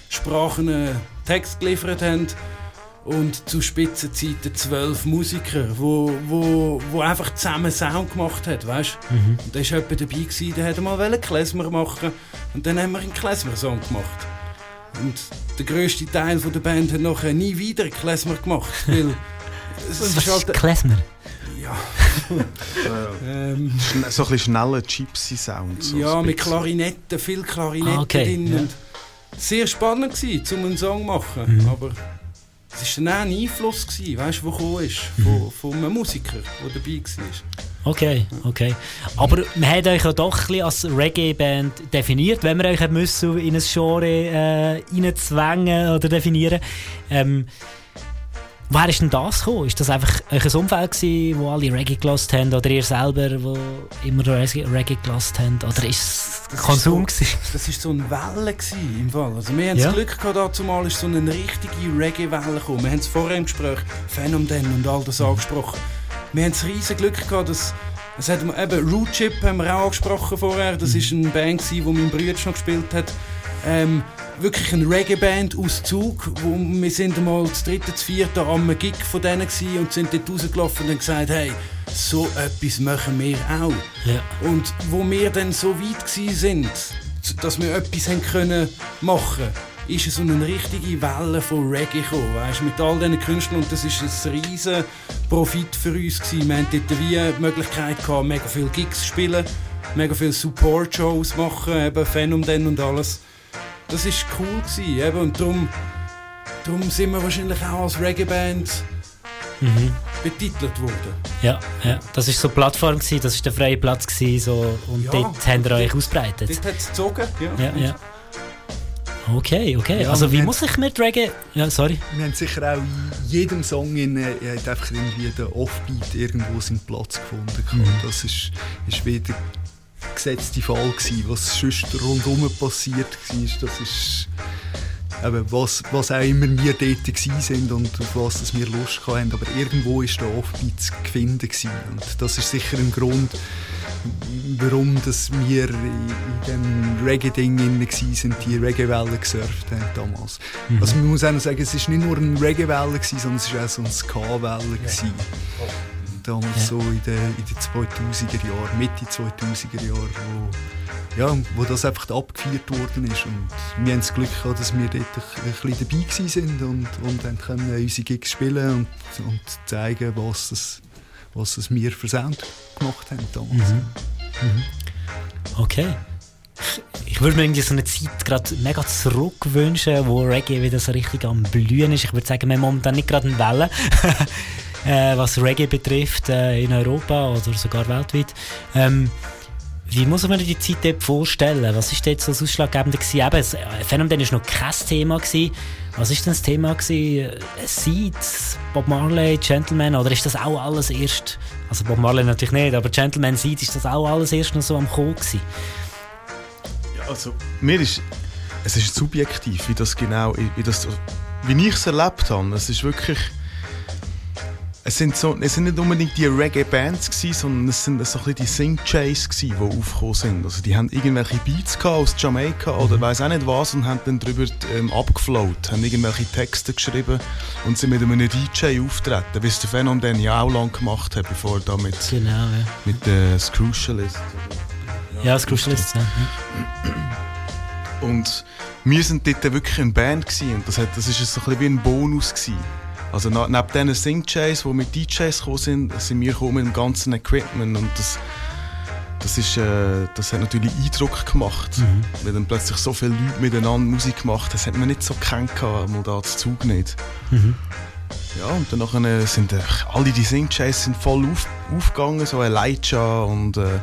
Sprachen einen Text geliefert haben. Und zu Spitzenzeiten zwölf Musiker, wo, wo, wo einfach zusammen Sound gemacht haben, weißt? Mhm. Und da war jemand dabei, gewesen, der hätte mal einen Klezmer machen und dann haben wir einen Klezmer-Song gemacht. Und der grösste Teil von der Band hat nachher nie wieder Klezmer gemacht, weil es Was ist halt... ist Klezmer? Ja. Ähm, so ein bisschen schneller Gypsy-Sound. So ja, mit. Klarinetten, viel Klarinetten Ah, okay, drin. ja. Und sehr spannend gewesen, um einen Song zu machen. Mhm. Aber es war dann ein Einfluss, gewesen, weißt, der gekommen ist, Mhm. von, von einem Musiker, der dabei war. Okay, okay. Aber man hat euch ja doch ein als Reggae-Band definiert, wenn wir euch müssen in ein Genre äh, reinzwängen oder definieren. Ähm, Wer ist denn das gekommen? Ist das einfach ein Umfeld gewesen, wo alle Reggae gelost haben? Oder ihr selber, wo immer Reggae gelost habt? Oder ist es Das Konsum ist so, gewesen? Das war so eine Welle gewesen, im Fall. Also wir haben Ja. das Glück gehabt, dazu mal ist so eine richtige Reggae-Welle gekommen. Wir haben es vorher im Gespräch Phänomen und all das angesprochen. Wir haben das riesen Glück gehabt, dass es hat eben Root Chip haben wir auch angesprochen vorher. Das ist eine Band wo mein Bruder schon gespielt hat. Ähm, wirklich eine Reggae-Band aus Zug. Wo wir sind einmal das dritte, das vierte am Gig von denen und sind dort rausgelaufen und haben gesagt, hey, so etwas machen wir auch. Ja. Und wo wir dann so weit sind, dass wir etwas haben können machen ist es so eine richtige Welle von Reggae gekommen, weißt, mit all diesen Künstlern und das ist ein riesen Profit für uns gewesen. Wir hatten dort wie die Möglichkeit gehabt, mega viele Gigs zu spielen, mega viele Support-Shows machen, eben Phänomen und alles. Das ist cool gewesen, eben, und darum, darum sind wir wahrscheinlich auch als Reggae-Band Mhm. betitelt worden. Ja, ja, das war so eine Plattform, gewesen, das war der freie Platz gewesen, so, und Ja, dort habt ihr euch ausbreitet. Dort hat es gezogen, ja. Ja, ja. Okay, okay. Ja, also wir wie haben- muss ich mit Reggae... Ja, sorry. Wir haben sicher auch in jedem Song in, äh, einfach irgendwie der Offbeat irgendwo seinen Platz gefunden. Mhm. Das ist, ist wieder gesetzte Fall gewesen. Was sonst rundherum passiert war, das ist eben, was, was auch immer wir dort gewesen sind und auf was wir Lust hatten. Aber irgendwo ist der Offbeat zu finden gewesen. Und das ist sicher ein Grund, warum dass wir in, dem Reggae-Ding sind, die Reggae-Welle gesurft haben damals. Mhm. Also man muss auch noch sagen, es war nicht nur eine Reggae-Welle, sondern es war auch so eine Ska-Welle. gewesen. Damals Ja. so in den, in den 2000er Jahren, Mitte 2000er Jahre, wo, ja, wo das einfach abgefeiert worden ist. Und wir haben das Glück gehabt, dass wir dort ein, ein bisschen dabei sind und, und dann können unsere Gigs spielen und, und zeigen, was das, was das wir für Sound gemacht haben damals. Mhm. Mhm. Okay. Ich, ich würde mir irgendwie so eine Zeit gerade mega zurückwünschen, wo Reggae wieder so richtig am Blühen ist. Ich würde sagen, wir haben momentan nicht gerade eine Welle, äh, was Reggae betrifft äh, in Europa oder sogar weltweit. Ähm, wie muss man die Zeit dort vorstellen? Was ist dort so das Ausschlaggebende gewesen? Eben, das Phänomen war noch kein Thema. Gewesen. Was ist denn das Thema gewesen? Seed, Bob Marley, Gentleman oder ist das auch alles erst, also Bob Marley natürlich nicht, aber Gentleman Seed, ist das auch alles erst noch so am Kommen gewesen? Ja, also mir ist, es ist subjektiv, wie das genau, wie, das, wie ich es erlebt habe. Es ist wirklich, es sind, so, es sind nicht unbedingt die Reggae-Bands sondern es sind so ein bisschen die Sing-Jays die aufgekommen sind. Also die haben irgendwelche Beats aus Jamaika oder Mhm. weiß auch nicht was und haben dann darüber ähm, abgeflowt, haben irgendwelche Texte geschrieben und sind mit einem DJ auftreten, wie es der Phenom dann ja auch lange gemacht hat, bevor er da mit, Genau, ja. mit äh, Scrucialist Ja, das Crucialist, ja. Und wir sind dort wirklich eine Band gewesen. und das, hat, das ist so ein bisschen wie ein Bonus gewesen. Also neben diesen Sing-Jays, die mit DJs gekommen sind, sind wir gekommen mit dem ganzen Equipment und das, das, ist, äh, das hat natürlich Eindruck gemacht. Mhm. Weil dann plötzlich so viele Leute miteinander Musik gemacht das hat man nicht so gekannt, mal da zu Zug nicht. Mhm. Ja, und dann nachher sind äh, alle die Sing-Jays sind voll auf, aufgegangen, so Elijah und, äh,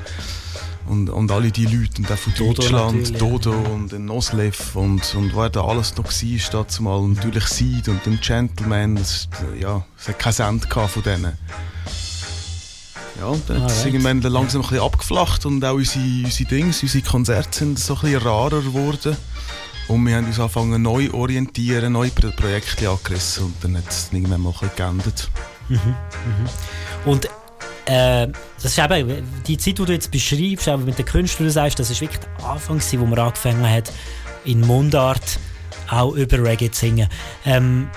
und, und alle die Leute, und auch von Dodo Deutschland, Dodo und den Noslev und, und wer da alles noch war, dazu mal. Und natürlich Seed und den Gentleman, das, ja, es hat kein Ende gehabt von denen. Ja, und dann hat es irgendwann langsam ein bisschen abgeflacht und auch unsere, unsere Dings, unsere Konzerte sind so ein bisschen rarer geworden. Und wir haben uns angefangen neu orientieren, neue Pro Projekte angerissen und dann hat es irgendwann mal ein bisschen geändert. Mhm, mhm. Und äh, das ist eben die Zeit, die du jetzt beschreibst, aber mit den Künstlern sagst, das ist wirklich der Anfang, wo man angefangen hat, in Mundart auch über Reggae zu singen. Ähm,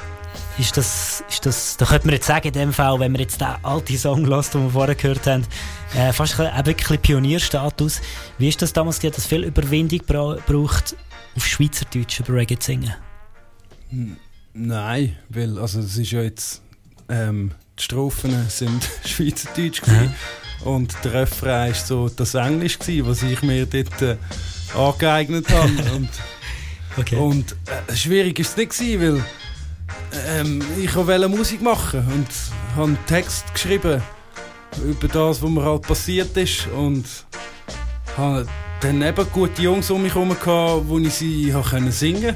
ist das, ist das, da könnte man jetzt sagen, in dem Fall, wenn man jetzt den alten Song lässt, den wir vorher gehört haben, äh, fast ein, bisschen Pionierstatus. Wie ist das damals, gewesen? hat das viel Überwindung bra braucht, auf Schweizerdeutsch über Reggae zu singen? Nein, weil also es ist ja jetzt ähm, die Strophen sind Schweizerdeutsch gewesen. Und der Refrain ist so das Englisch gewesen, was ich mir dort äh, angeeignet habe. Und Okay. und äh, schwierig ist es nicht gewesen, weil ähm, ich wollte Musik machen und habe einen Text geschrieben über das, was mir halt passiert ist. Und habe dann eben gute Jungs um mich herum gehabt, wo ich sie habe singen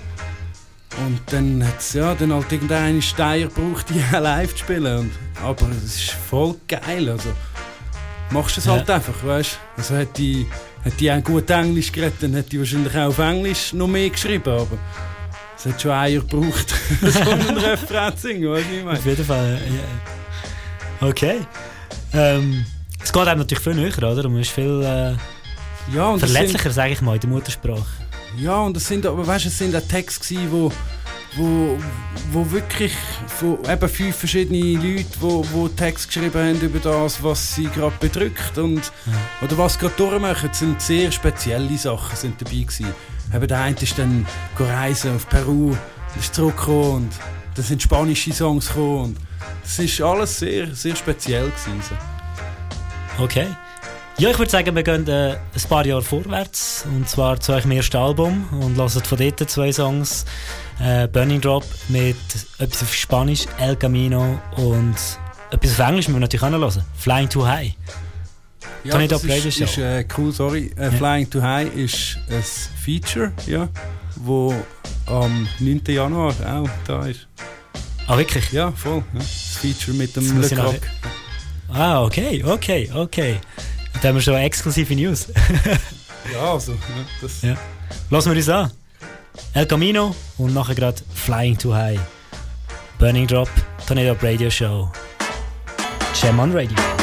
und dann hat es ja, dann halt irgendeinen Steier gebraucht, die live zu spielen. Und, aber es ist voll geil. Also, machst du es Ja. halt einfach, weißt du? Also hat die, hat die auch gut Englisch geredet, dann hat die wahrscheinlich auch auf Englisch noch mehr geschrieben. Aber es hat schon Eier gebraucht, so einen Refrain zu singen, weißt du, ich meine? Auf jeden Fall, ja. Okay. Ähm, es geht einem natürlich viel näher, oder? Man ist viel äh, Ja, verletzlicher, sage ich mal, in der Muttersprache. Ja, und es sind, aber weißt, es sind auch Texte gewesen, wo, wo, wo wirklich von eben fünf verschiedene Leute, wo, wo Texte geschrieben haben über das, was sie gerade bedrückt und oder was sie gerade durchmachen, sind sehr spezielle Sachen sind dabei gewesen. Eben der eine ist dann reisen auf Peru, ist zurückgekommen und dann sind spanische Songs gekommen und es ist alles sehr, sehr speziell gewesen. Okay. Ja, ich würde sagen, wir gehen äh, ein paar Jahre vorwärts. Und zwar zu eurem ersten Album. Und hören von dort zwei Songs. Äh, Burning Drop mit etwas auf Spanisch, El Camino. Und etwas auf Englisch müssen wir natürlich auch noch hören. Flying Too High. Kann ich da das ist, ist äh, cool, sorry. Äh, Flying to High ist ein Feature, ja, wo am 9. Januar auch da ist. Ah, wirklich? Ja, voll. Ja. Das Feature mit dem Le. Ah, okay, okay, okay. Da haben wir schon exklusive News. Ja, also, ja, das... ja. Lassen wir uns an. El Camino und nachher gerade Flying Too High. Burning Drop, Tornado Radio Show. Jam on Radio.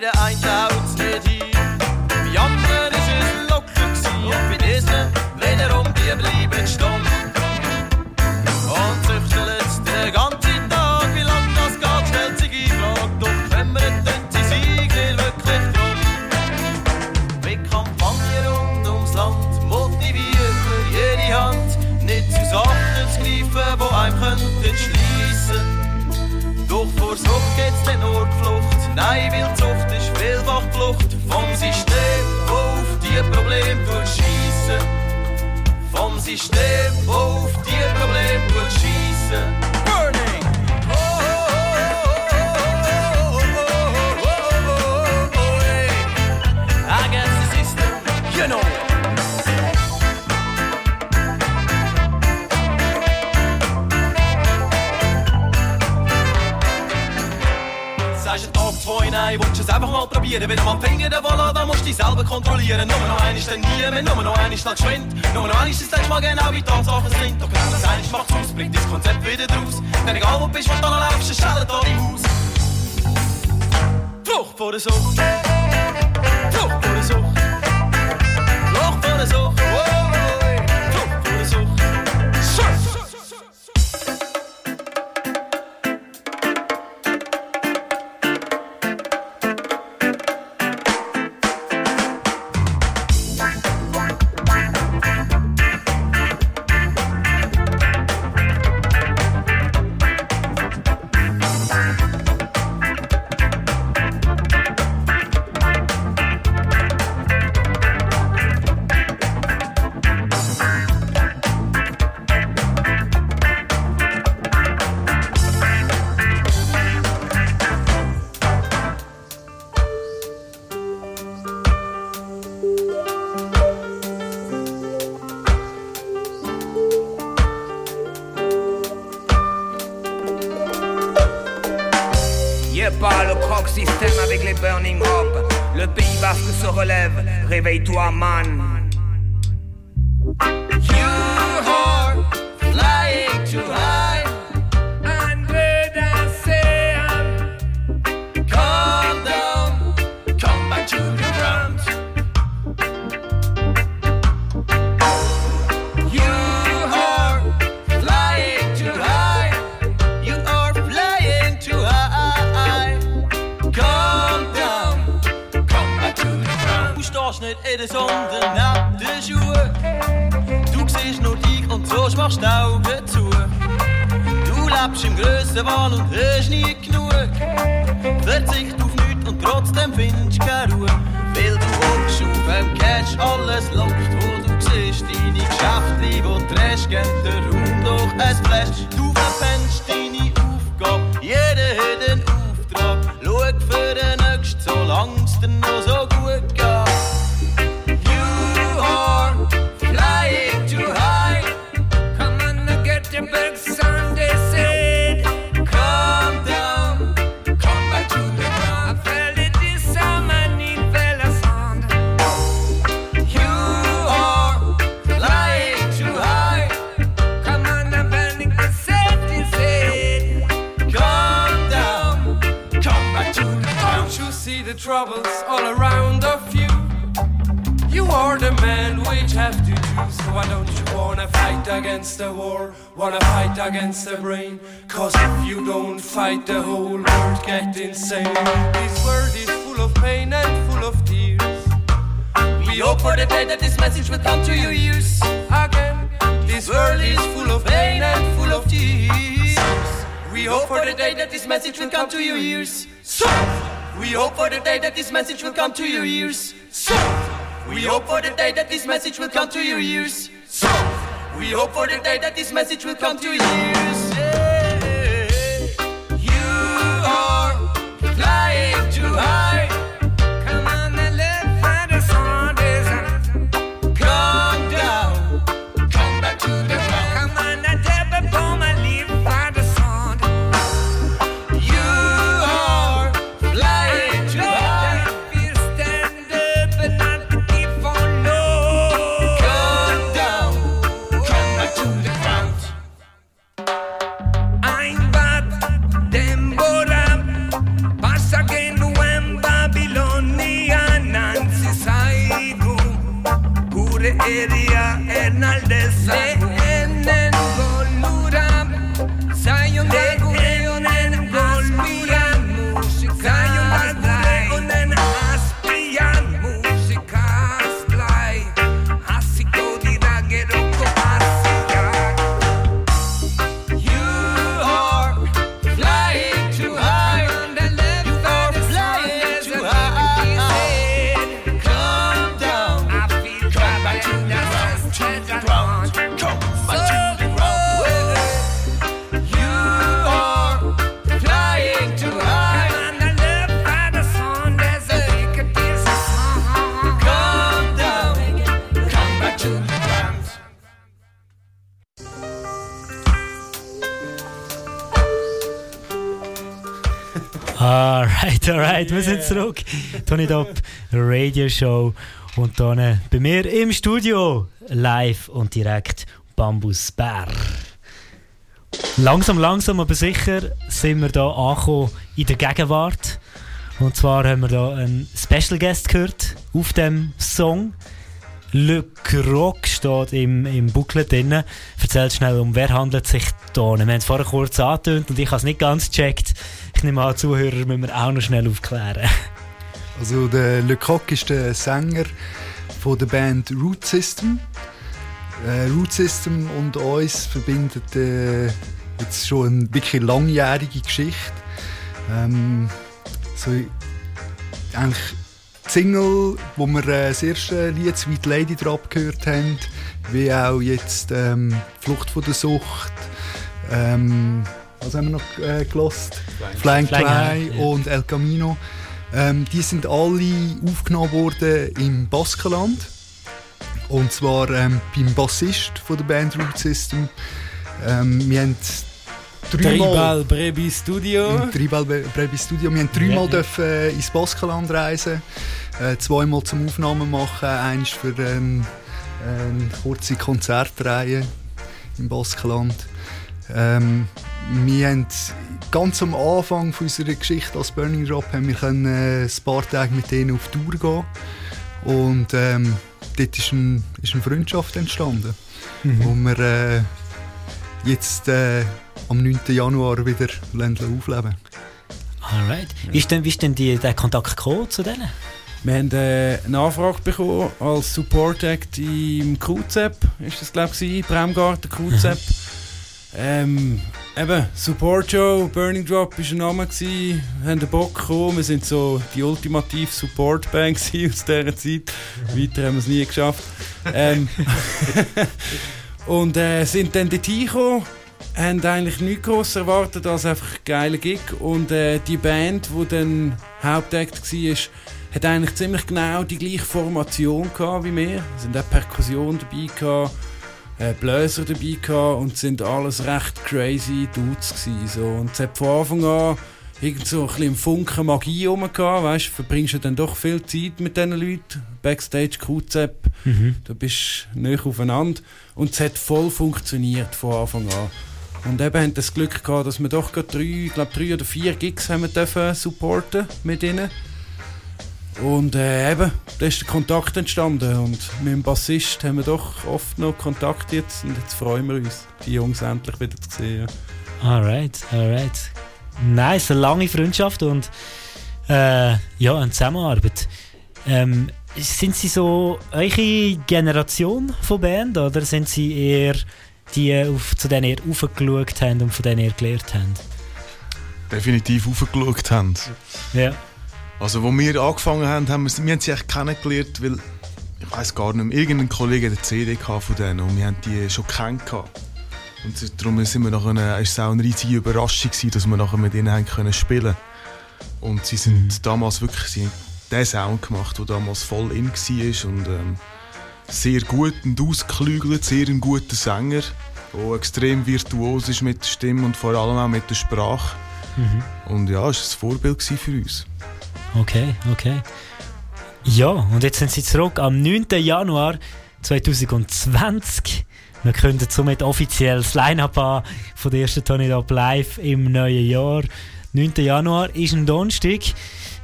Jeder eintaut nicht hin. Wie anderen ist es locker gewesen. Und Bei diesen wiederum, die bleiben stumm. Und züchteln den ganzen Tag. Wie lang das geht, stellt sich die Frage. Doch kümmern tun sie Siegel wirklich drum. Mit Kampagnen rund ums Land motivieren für jede Hand. Nicht zu Sachen zu greifen, wo einem könnten schliessen. Doch vor Sucht geht's den Ort Flucht. Nein, weil Zucht System, wo auf die Probleme schiessen. nein, willst du es einfach mal probieren? Wenn du am Finger voilà, dann musst du dich selber kontrollieren. Nummer noch eines, dann nie mehr, Nummer noch eines, dann geschwind. Nummer noch eines, das sagst mal genau, wie die Tatsachen sind. Doch genau das eines macht's aus, bringt das Konzept wieder draus. Denn egal, wo du bist, wo du dann läufst, schellen da im Haus. Frucht vor der Sucht. Flucht. Don't you see the troubles all around of you? You are the man which have to choose. So why don't you wanna fight against the war? Wanna fight against the brain? Cause if you don't fight, the whole world get insane. This world is full of pain and full of tears. We hope for the day that this message will come to your ears again. This world is full of pain and full of tears. We hope for the day that this message will come to your ears. So we hope for the day that this message will come to your ears. So, we hope for the day that this message will come to your ears. So, we hope for the day that this message will come to your ears. You are flying too high. Alright, wir sind zurück. Tony Top Radio Show und hier bei mir im Studio live und direkt Bambus Bär. Langsam, langsam, aber sicher sind wir hier angekommen in der Gegenwart. Und zwar haben wir hier einen Special Guest gehört auf dem Song. Le Croc steht im, im Booklet drin. Erzähl schnell, um wer handelt sich da? Wir haben es vorher kurz angetönt und ich habe es nicht ganz gecheckt. Ich nehme an, Zuhörer müssen wir auch noch schnell aufklären. Also der Le Coq ist der Sänger von der Band Root System. Äh, Root System und uns verbindet äh, jetzt schon eine wirklich langjährige Geschichte. Ähm, so, eigentlich die Single, wo wir äh, das erste Lied Sweet Lady drauf gehört haben, wie auch jetzt ähm, Flucht von der Sucht. Ähm, was haben wir noch äh, gelost? Flying, Flying Fly High, ja. und El Camino. Ähm, die sind alle aufgenommen worden im Baskenland. Und zwar ähm, beim Bassist von der Band Root System. Ähm, wir haben Tribal Brebi Studio. Tribal Bre- Brebi Studio. Wir haben dreimal Ja. dürfen, äh, ins Baskenland reisen. Äh, zweimal zum Aufnahmen machen. Eins für ähm, eine kurze Konzertreihe im Baskenland. Ähm, wir haben ganz am Anfang von unserer Geschichte als Burning Drop haben wir können, äh, ein paar Tage mit denen auf Tour gehen. Und ähm, dort ist, ein, ist eine Freundschaft entstanden. Mhm. Wo wir äh, jetzt äh, am 9. Januar wieder aufleben. Alright. Wie ist denn, wie ist denn die, der Kontakt gekommen zu denen? Wir haben äh, eine Anfrage bekommen als Support Act im QZEP, ist das glaube ich, Bremgarten QZEP. ähm, eben, Support Show, Burning Drop war ein Name, gewesen, haben den Bock bekommen, wir sind so die ultimative Support Band aus dieser Zeit. Weiter haben wir es nie geschafft. Ähm, und äh, sind dann dort hingekommen, haben eigentlich nichts groß erwartet als einfach geilen Gig. Und äh, die Band, die dann Hauptakt war, hat eigentlich ziemlich genau die gleiche Formation gehabt wie wir. Es sind auch Perkussion dabei gehabt, äh, Bläser dabei gehabt und sind alles recht crazy Dudes gewesen, so. Und es hat von Anfang an irgend so ein bisschen im Funken Magie rum gehabt, weißt, du verbringst du dann doch viel Zeit mit diesen Leuten, Backstage, QZEP, Mhm. du bist näher aufeinander und es hat voll funktioniert von Anfang an. Und eben haben das Glück gehabt, dass wir doch gerade drei, ich glaube drei oder vier Gigs haben dürfen supporten mit ihnen. Und äh, eben, da ist der Kontakt entstanden und mit dem Bassist haben wir doch oft noch Kontakt jetzt und jetzt freuen wir uns, die Jungs endlich wieder zu sehen. Alright, alright. Nice, eine lange Freundschaft und äh, ja, eine Zusammenarbeit. Ähm, sind Sie so eure Generation von Band oder sind Sie eher die, auf, zu denen ihr aufgeschaut habt und von denen ihr gelernt habt? Definitiv aufgeschaut haben. Ja. Also, wo wir angefangen haben, haben wir, wir haben sie echt kennengelernt, weil ich weiß gar nicht mehr, irgendein Kollege eine CD von denen und wir haben die schon kennengelernt. Und darum sind wir nachher, ist es auch eine riesige Überraschung gewesen, dass wir nachher mit ihnen haben können spielen Und sie sind Mhm. damals wirklich, sie den Sound gemacht, der damals voll in war und ähm, sehr gut und ausgeklügelt, sehr ein guter Sänger, der extrem virtuos ist mit der Stimme und vor allem auch mit der Sprache. Mhm. Und ja, es war ein Vorbild für uns. Okay, okay. Ja, und jetzt sind sie zurück am 9. Januar 2020. Wir künden somit offiziell das Line-Up an von der ersten Tony Up Live im neuen Jahr. 9. Januar ist ein Donnerstag.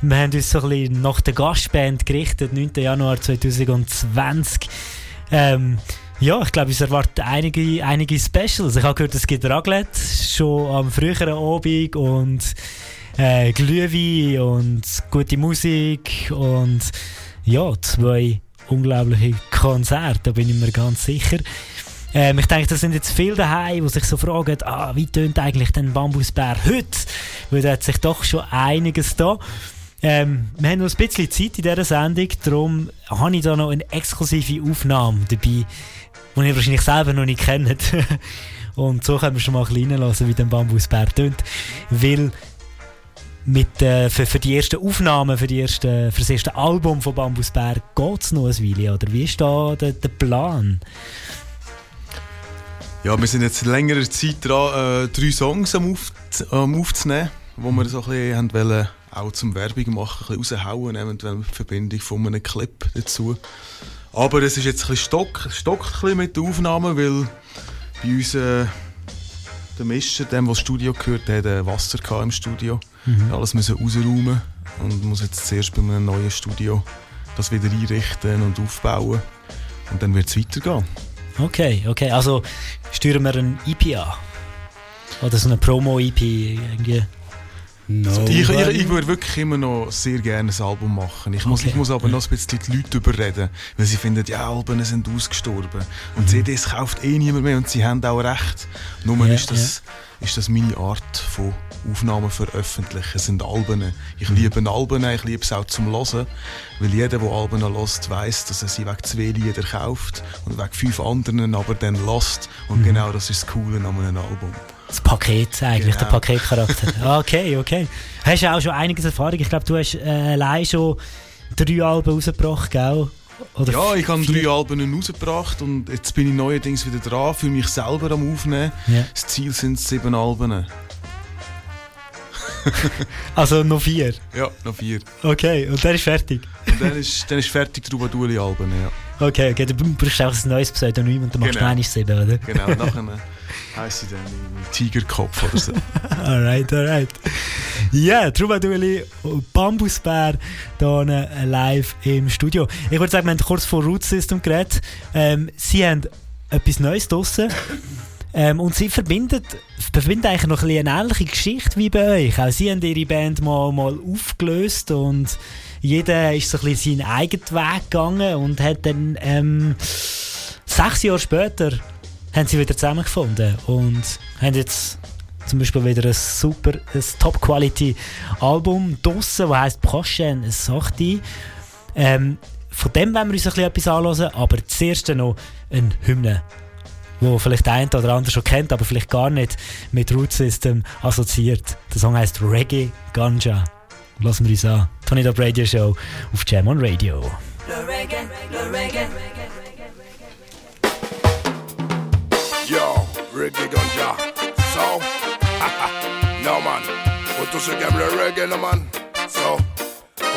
Wir haben uns so ein bisschen nach der Gastband gerichtet, 9. Januar 2020. Ähm, ja, ich glaube, es erwarten einige, einige Specials. Ich habe gehört, es gibt Raclette schon am früheren Abend und äh, Glühwein und gute Musik und ja, zwei unglaubliche Konzerte, da bin ich mir ganz sicher. Ähm, ich denke, das sind jetzt viele daheim, die sich so fragen, ah, wie tönt eigentlich den Bambusbär heute? Weil da hat sich doch schon einiges da. Ähm, wir haben noch ein bisschen Zeit in dieser Sendung, darum habe ich da noch eine exklusive Aufnahme dabei, die ihr wahrscheinlich selber noch nicht kennt. Und so können wir schon mal ein bisschen reinlassen, wie der Bambusbär tönt. Weil mit, äh, für, für die ersten Aufnahmen, für, die erste, für das erste Album von Bambusbär geht es noch ein Weile, oder wie ist da der, der Plan? Ja, wir sind jetzt in längerer Zeit dran, äh, drei Songs am, auf, am aufzunehmen, wo wir so ein bisschen haben wollen, auch zum Werbung machen, ein bisschen raushauen, eventuell mit Verbindung von einem Clip dazu. Aber es ist jetzt ein bisschen stock, stockt ein bisschen mit den Aufnahmen, weil bei uns äh, der Mischer, dem, das Studio gehört, der hat äh, Wasser im Studio. Mhm. Alles müssen rausräumen und muss jetzt zuerst bei einem neuen Studio das wieder einrichten und aufbauen. Und dann wird es weitergehen. Okay, okay, also steuern wir ein EP an? Oder so eine Promo-EP irgendwie? No. Ich, ich, ich würde wirklich immer noch sehr gerne ein Album machen. Ich muss, Okay. ich muss aber noch ein bisschen die Leute überreden, weil sie finden, ja, Alben sind ausgestorben. Und CDs kauft eh niemand mehr und sie haben auch recht. Nur Ja, ist, das, ist das meine Art von Aufnahmen veröffentlichen. Es sind Alben. Ich liebe Alben, ich liebe es auch zum Hören. Weil jeder, der Alben hört, weiss, dass er sie wegen zwei Lieder kauft und wegen fünf anderen aber dann lässt. Und Mhm. genau das ist das Coole an einem Album. Das Paket eigentlich, der Genau. Paketcharakter. Okay, okay. Hast du auch schon einiges Erfahrung? Ich glaube, du hast äh, allein schon drei Alben rausgebracht, gell? Oder ja, ich habe drei Alben rausgebracht und jetzt bin ich neuerdings wieder dran, für mich selber am Aufnehmen. Ja. Das Ziel sind sieben Alben. Also noch vier? Ja, noch vier. Okay, und der ist fertig? Und dann ist, dann ist fertig Trubaduli Alben, ja. Okay, okay, du brauchst einfach ein neues Pseudonym und dann machst du Genau. noch einmal sieben, oder? Genau, nachher heisst sie irgendwie Tigerkopf oder so. alright, alright. Ja, yeah, Troubadourli und Bambusbär hier live im Studio. Ich würde sagen, wir haben kurz vor Root System geredet. Ähm, sie haben etwas Neues draussen. Ähm, und sie verbindet, verbindet eigentlich noch ein eine ähnliche Geschichte wie bei euch. Auch sie haben ihre Band mal, mal aufgelöst und jeder ist so ein bisschen seinen eigenen Weg gegangen und hat dann ähm, sechs Jahre später haben sie wieder zusammengefunden und haben jetzt zum Beispiel wieder ein super, ein Top-Quality-Album draussen, das heisst Prochaine Sortie. Ähm, von dem wollen wir uns ein bisschen etwas anhören, aber zuerst noch ein Hymne, wo vielleicht eine oder andere schon kennt, aber vielleicht gar nicht mit Root System assoziiert. Der Song heißt Reggae Ganja. Lassen wir uns an. Tony Dub Radio Show auf Jam on Radio. Le reggae, le reggae. Reggae ganja. So, no man. Put to say le reggae no man. So,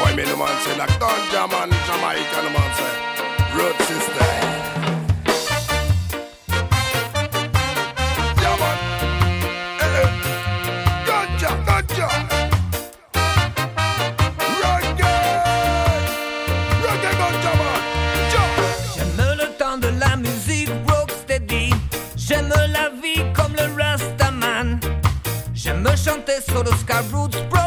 why me no man say like ganja man, Jamaica no man say. Road system. Merchant os Carruthers bro.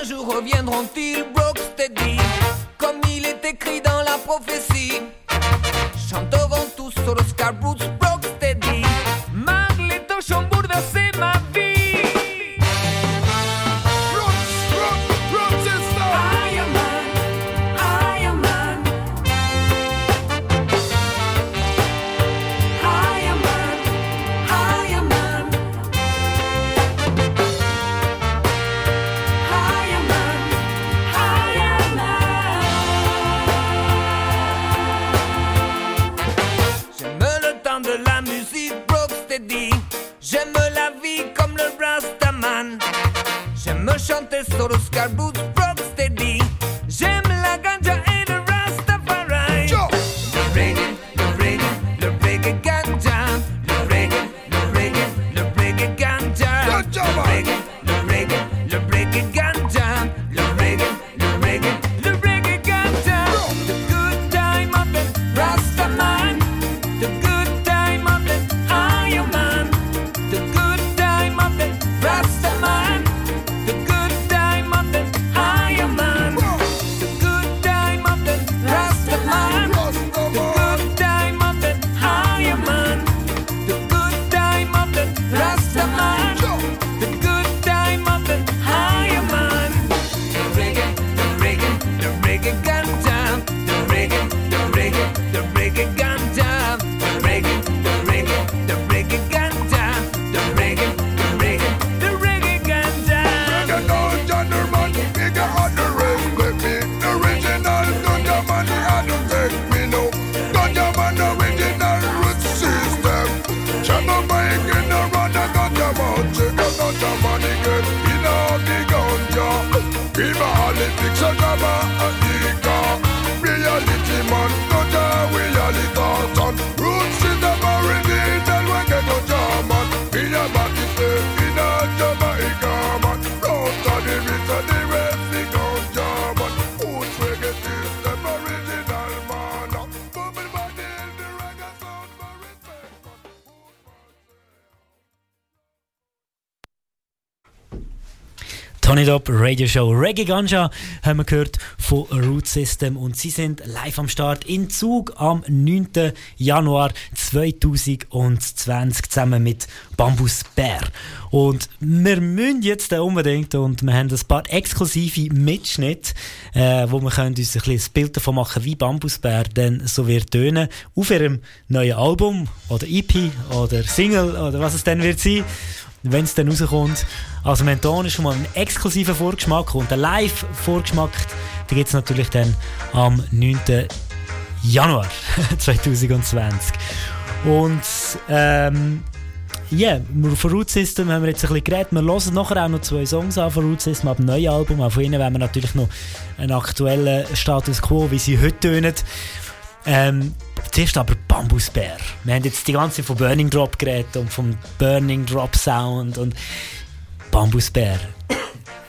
Un jour reviendront-ils Brock Steady Comme il est écrit dans la prophétie. Chanteront tous sur le Skybroots sur le Dop Radio Show Reggae Ganja haben wir gehört von Root System und sie sind live am Start in Zug am 9. Januar 2020 zusammen mit Bambus Bär. Und wir müssen jetzt unbedingt und wir haben ein paar exklusive Mitschnitte, äh, wo wir können uns ein, bisschen ein Bild davon machen, wie Bambus Bär dann so wird tönen auf ihrem neuen Album oder EP oder Single oder was es dann wird sein wenn es dann rauskommt. Also Menton ist schon mal ein exklusiver Vorgeschmack und ein Live-Vorgeschmack, den gibt es natürlich dann am 9. Januar 2020. Und ähm, ja, yeah, von Root System haben wir jetzt ein bisschen geredet. Wir hören nachher auch noch zwei Songs an von Root System, ab dem neuen Album. Auch von ihnen werden wir natürlich noch einen aktuellen Status Quo, wie sie heute tönen. Ähm, zuerst aber Bambusbär. Wir haben jetzt die ganze Zeit von Burning Drop geredet und vom Burning Drop Sound und Bambusbär.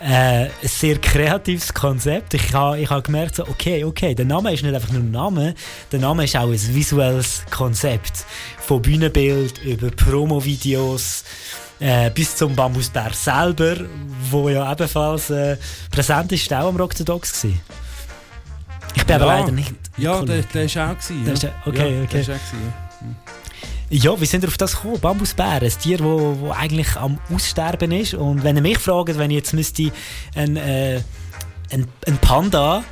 Äh, ein sehr kreatives Konzept. Ich habe ich ha gemerkt, so, okay, okay, der Name ist nicht einfach nur ein Name, der Name ist auch ein visuelles Konzept. Von Bühnenbild über Promo-Videos äh, bis zum Bambusbär selber, wo ja ebenfalls äh, präsent ist, auch am Rock the Dogs. Ich bin ja, aber leider nicht. Ja, der, der ist auch gewesen. Der ja. ist, okay, ja, okay. Der ist auch gewesen, ja. Ja, wie sind ihr auf das gekommen? Bambusbär, ein Tier, wo, wo eigentlich am Aussterben ist. Und wenn ihr mich fragt, wenn ich jetzt müsste ein, äh, ein, ein Panda,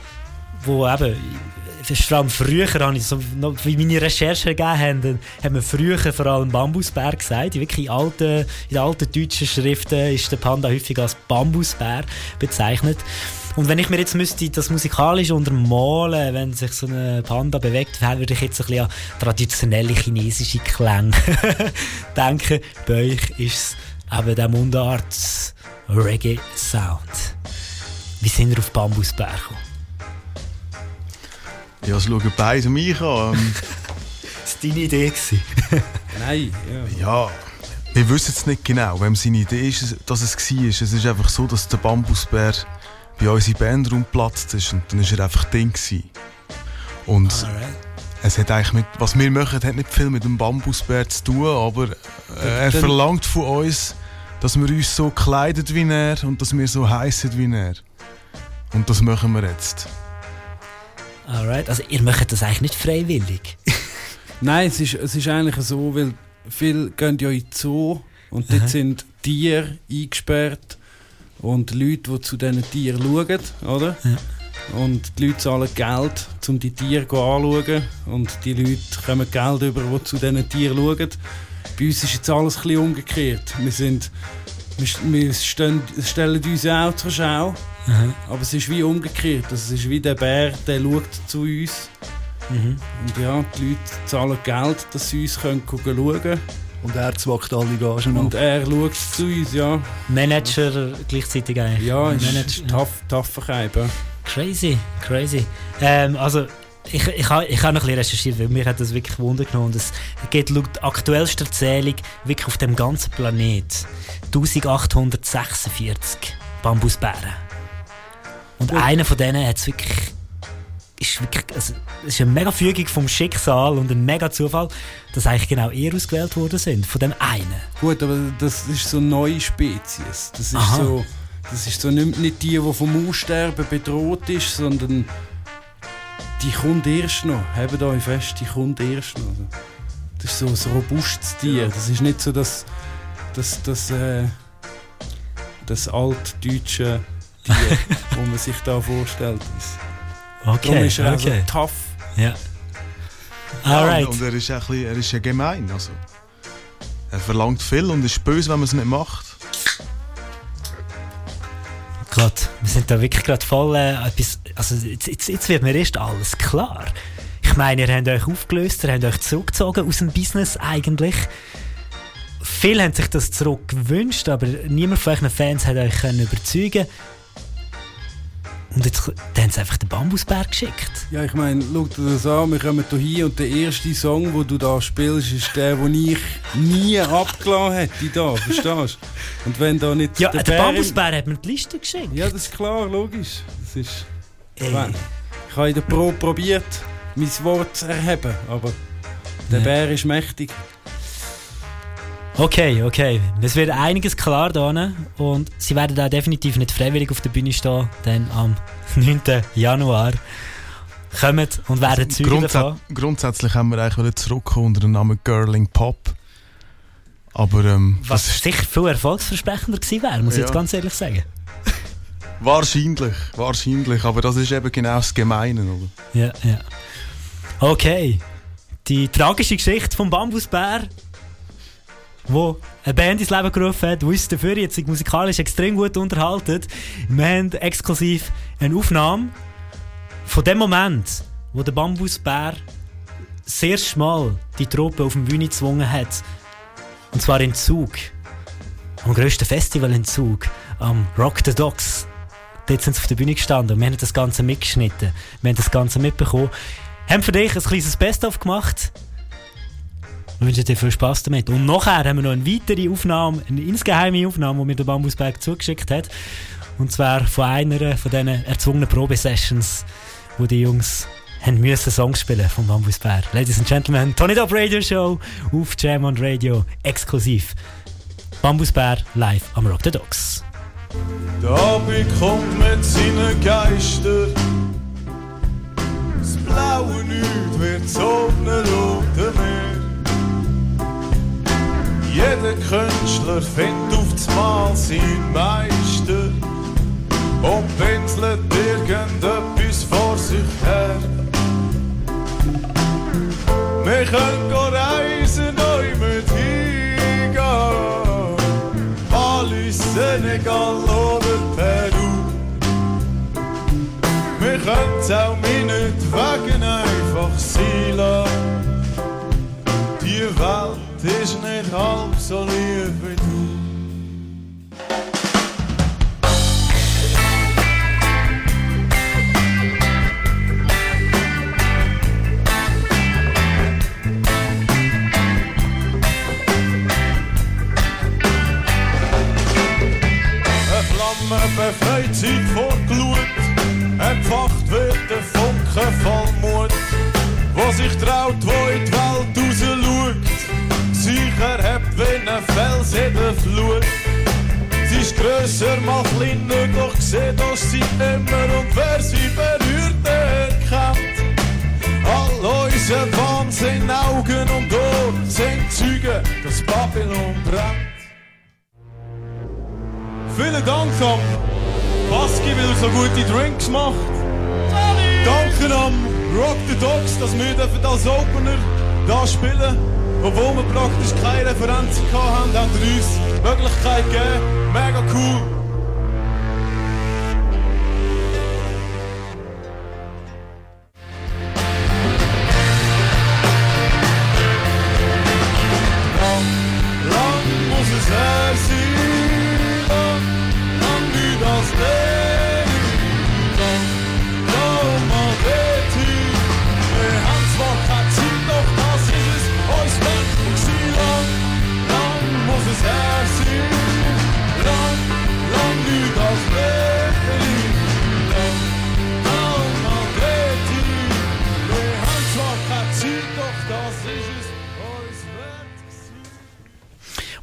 wo eben vor allem früher, habe ich so, wie meine Recherchen gegeben haben, hat man früher vor allem Bambusbär gesagt. Wirklich in alten, in alten deutschen Schriften ist der Panda häufig als Bambusbär bezeichnet. Und wenn ich mir jetzt müsste das musikalisch untermalen, wenn sich so ein Panda bewegt, würde ich jetzt ein bisschen an traditionelle chinesische Klänge denken. Bei euch ist es eben der Mundart Reggae Sound. Wie sind wir auf Bambusbär gekommen? Ja, es schauen beide mich an. Ähm, das war deine Idee. Nein, ja. ja. Wir wissen es nicht genau, wem seine Idee ist, dass es war. Es ist einfach so, dass der Bambusbär bei uns im Bandraum geplatzt ist und dann war er einfach Ding. Gewesen. Und Alright. es hat eigentlich mit, was wir machen, hat nicht viel mit dem Bambusbär zu tun, aber äh, er verlangt von uns, dass wir uns so kleiden wie er und dass wir so heißen wie er. Und das machen wir jetzt. Alright, also ihr macht das eigentlich nicht freiwillig. Nein, es ist, es ist eigentlich so, weil viele gehen ja in den Zoo und dort Aha. sind Tiere eingesperrt und Leute, die zu diesen Tieren schauen, oder? Und die Leute zahlen Geld, um die Tiere anzuschauen und die Leute kommen Geld über, die zu diesen Tieren schauen. Bei uns ist jetzt alles ein bisschen umgekehrt. Wir, sind, wir, stehen, stellen uns auch zur Schau, Aha. aber es ist wie umgekehrt. Es ist wie der Bär, der schaut zu uns. Mhm. Und ja, die Leute zahlen Geld, dass sie uns können schauen Und er zwackt alle Gagen Und ab. er schaut zu uns, ja. Manager gleichzeitig eigentlich. Ja, ist Manager, tough, tough verkaufen. Crazy, crazy. Ähm, also, ich, ich, habe- ich habe noch ein bisschen recherchiert, weil mir hat das wirklich Wunder genommen. Es geht laut aktuellster Zählung wirklich auf dem ganzen Planet 1846 Bambusbären. Und einer von denen hat es wirklich. Ist wirklich also, es ist eine mega Fügung vom Schicksal und ein mega Zufall, dass eigentlich genau ihr ausgewählt worden sind. Von dem einen. Gut, aber das ist so eine neue Spezies. Das ist Aha. so, das ist so nicht, nicht die, die vom Aussterben bedroht ist, sondern die kommt erst noch. Habt euch fest, die kommt erst noch. Das ist so ein robustes Tier. Das ist nicht so das, das, das, äh, das altdeutsche Tier, wo man sich da vorstellt. Okay, Darum ist er okay. also tough. Ja. Ja, Alright. und, und er ist ein bisschen, er ist ja gemein. Also. Er verlangt viel und ist böse, wenn man es nicht macht. Gott, wir sind da wirklich gerade voll äh, etwas, also jetzt, jetzt, jetzt wird mir erst alles klar. Ich meine, ihr habt euch aufgelöst, ihr habt euch zurückgezogen aus dem Business eigentlich. Viele haben sich das zurück gewünscht, aber niemand von euren Fans hat euch können überzeugen Und jetzt haben sie einfach den Bambusbär geschickt. Ja, ich meine, schau dir das an, wir kommen hier und der erste Song, den du da spielst, ist der, den ich nie abgelassen hätte da, verstehst du? Und wenn da nicht Ja, der, im- Bambusbär hat mir die Liste geschickt. Ja, das ist klar, logisch. Das ist... Ey. Ich habe in der Pro probiert, mein Wort zu erheben, aber der Ja. Bär ist mächtig. Okay, okay. Es wird einiges klar da und sie werden da definitiv nicht freiwillig auf der Bühne stehen, denn am 9. Januar kommen und werden Zeugen Grundsä davon. grundsätzlich haben wir eigentlich zurückkommen unter dem Namen Girling Pop. Aber ähm, Was sicher viel erfolgsversprechender gewesen wäre, muss ich jetzt Ja. ganz ehrlich sagen. wahrscheinlich, wahrscheinlich. Aber das ist eben genau das Gemeine. Oder? Ja, ja. Okay. Die tragische Geschichte vom Bambusbär, wo eine Band ins Leben gerufen hat, die uns dafür jetzt musikalisch extrem gut unterhalten. Wir haben exklusiv eine Aufnahme von dem Moment, wo der Bambusbär das erste Mal die Truppe auf die Bühne gezwungen hat. Und zwar in Zug. Am grössten Festival in Zug. Am Rock the Dogs. Dort sind sie auf der Bühne gestanden und wir haben das Ganze mitgeschnitten. Wir haben das Ganze mitbekommen. Haben für dich ein kleines Best-of gemacht. Wir wünschen dir viel Spaß damit. Und nachher haben wir noch eine weitere Aufnahme, eine insgeheime Aufnahme, die mir der Bambusberg zugeschickt hat. Und zwar von einer von diesen erzwungenen Probesessions, wo die Jungs haben müssen Songs spielen vom Bambusbär. Ladies and Gentlemen, Tony Top Radio Show auf Jam on Radio exklusiv. Bambusbär live am Rock the Dogs. Da bekommt mit seinen Geister das blaue Nichts wird so ne rote Meer. Jeder Künstler findet auf das Mal sein Meister und pinselt irgendetwas vor sich her. Wir können reisen, neu mit hingehen. Mali, Senegal oder Peru. Wir können's auch meinetwegen einfach sein lassen. Die Welt ist nicht halb so lieb wie du. Eine Flamme befreit sich vor Glut, entfacht wird der Funke voll Mut, wo sich traut, wo in die Welt raus schaut, sich erhebt wie ein Fels in der Flut. Sie ist grösser, mal kleiner, doch sieht uns sie immer und wer sie berührt, erkennt. All unsere Wahnsinn, Augen und Ohren sind Zeugen, dass Babylon brennt. Vielen Dank am Baski, weil er so gute Drinks macht. Danke am Rock the Dogs, dass wir dürfen als Opener da spielen. Obwohl wir praktisch keine Referenzen hatten, haben sie uns die Möglichkeit gegeben. Mega cool. Lang muss es her sein, lang, lang wie das Leben.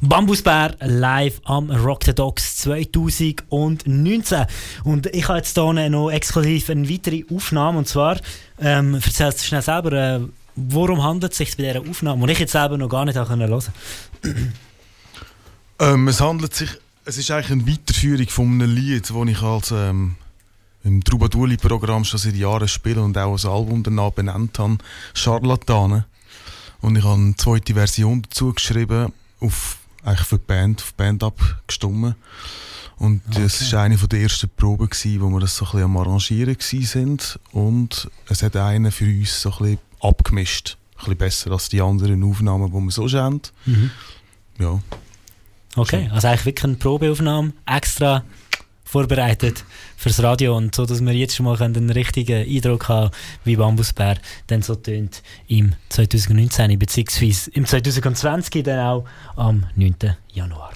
Bambusbär live am Rock the Dogs 2019. Und ich habe jetzt hier noch exklusiv eine weitere Aufnahme. Und zwar, ähm, erzählst du schnell selber, äh, worum handelt es sich bei dieser Aufnahme, die ich jetzt selber noch gar nicht hören konnte. Ähm, es handelt sich, es ist eigentlich eine Weiterführung von einem Lied, das ich als ähm, im Trubadurli-Programm schon seit Jahren spiele und auch ein Album danach benannt habe, Charlatane. Und ich habe eine zweite Version dazu geschrieben, auf, eigentlich für die Band, auf die Band abgestimmt. Und das war eine der ersten Proben, gewesen, wo wir das so ein bisschen am Arrangieren sind. Und es hat einen für uns so ein bisschen abgemischt. Ein bisschen besser als die anderen Aufnahmen, die wir so haben. Mhm. Ja. Okay, also eigentlich wirklich eine Probeaufnahme extra vorbereitet fürs Radio und so, dass wir jetzt schon mal einen richtigen Eindruck haben, wie Bambusbär dann so tönt im 2019 beziehungsweise im 2020 dann auch am 9. Januar.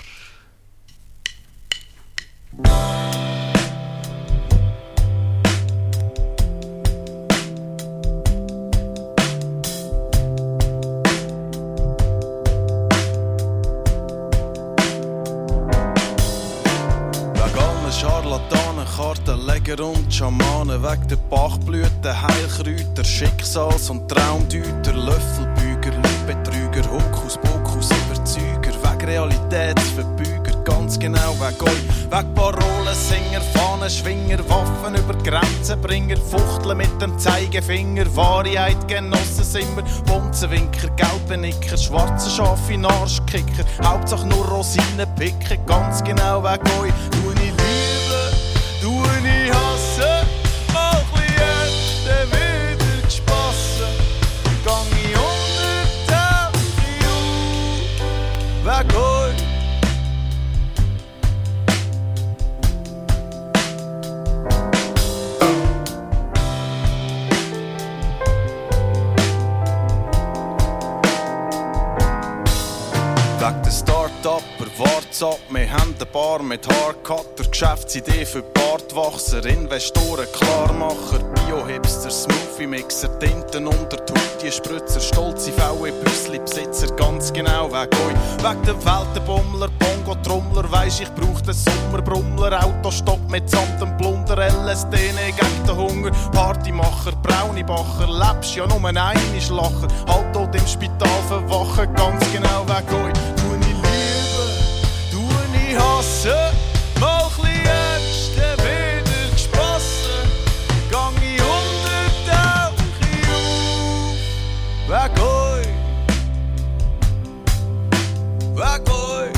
Kartenleger und Schamanen, wegen der Bachblüten, Heilkräuter, Schicksals- und Traumdeuter, Löffelbüger, Betrüger, Hokus Pokus, Überzeuger, wegen Realitätsverbüger, ganz genau wegen euch, wegen Parolensinger, Fahnenschwinger, Waffen über Grenzenbringer, Fuchteln mit dem Zeigefinger, Wahrheit genossen sind wir, Bunzenwinker, Gelbenicker, schwarze Schafe, Arschkicker, Hauptsache nur Rosinen picken, ganz genau wegen euch, ab, wir haben eine Bar mit Haarcutter, Geschäftsidee für Bartwachser, Investoren, Klarmacher, Bio-Hipster, Smoothie-Mixer, Tinten unter Tutti, Spritzer, stolze VW Büssli-Besitzer, ganz genau wegen euch. Wegen der Weltenbummler, Bongo-Trommler, weisst ich brauch den Sommerbrummler, Autostopp mit Samt und Plunder, LSD, gegen den Hunger, Partymacher, Braunibacher, lebst ja nur ein Lacher, halt dort im Spital verwachen, ganz genau wegen euch. Tu ich ich hasse, mal ernst, dann wieder gesprossen. Gang ich unter, ich auf. Weg euch, weg euch.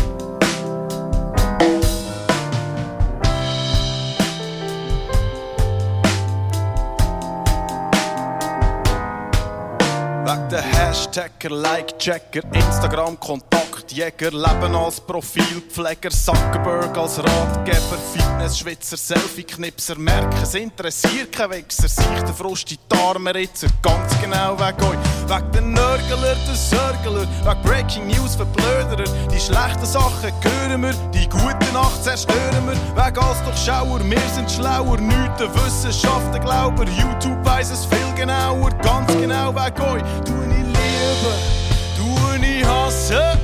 Weg der Hashtagger, Like-Checker, Instagram-Kontaktjäger, Leben als Profilpfleger, Zuckerberg als Ratgeber, Fitness-Schwitzer, Selfie-Knipser, merken, es interessiert kein Wichser, sich der Frust in die Arme ritzer, ganz genau weg euch. Weg der Nörgler, der Sörgler, weg Breaking News Verblöderer, die schlechten Sachen hören wir, die gute Nacht zerstören wir, weg als Durchschauer, wir sind schlauer, nichts der Wissenschaft, der Glauber, YouTube weiss es viel genauer, ganz genau weg euch, tu ich lieben, tu ich hassen,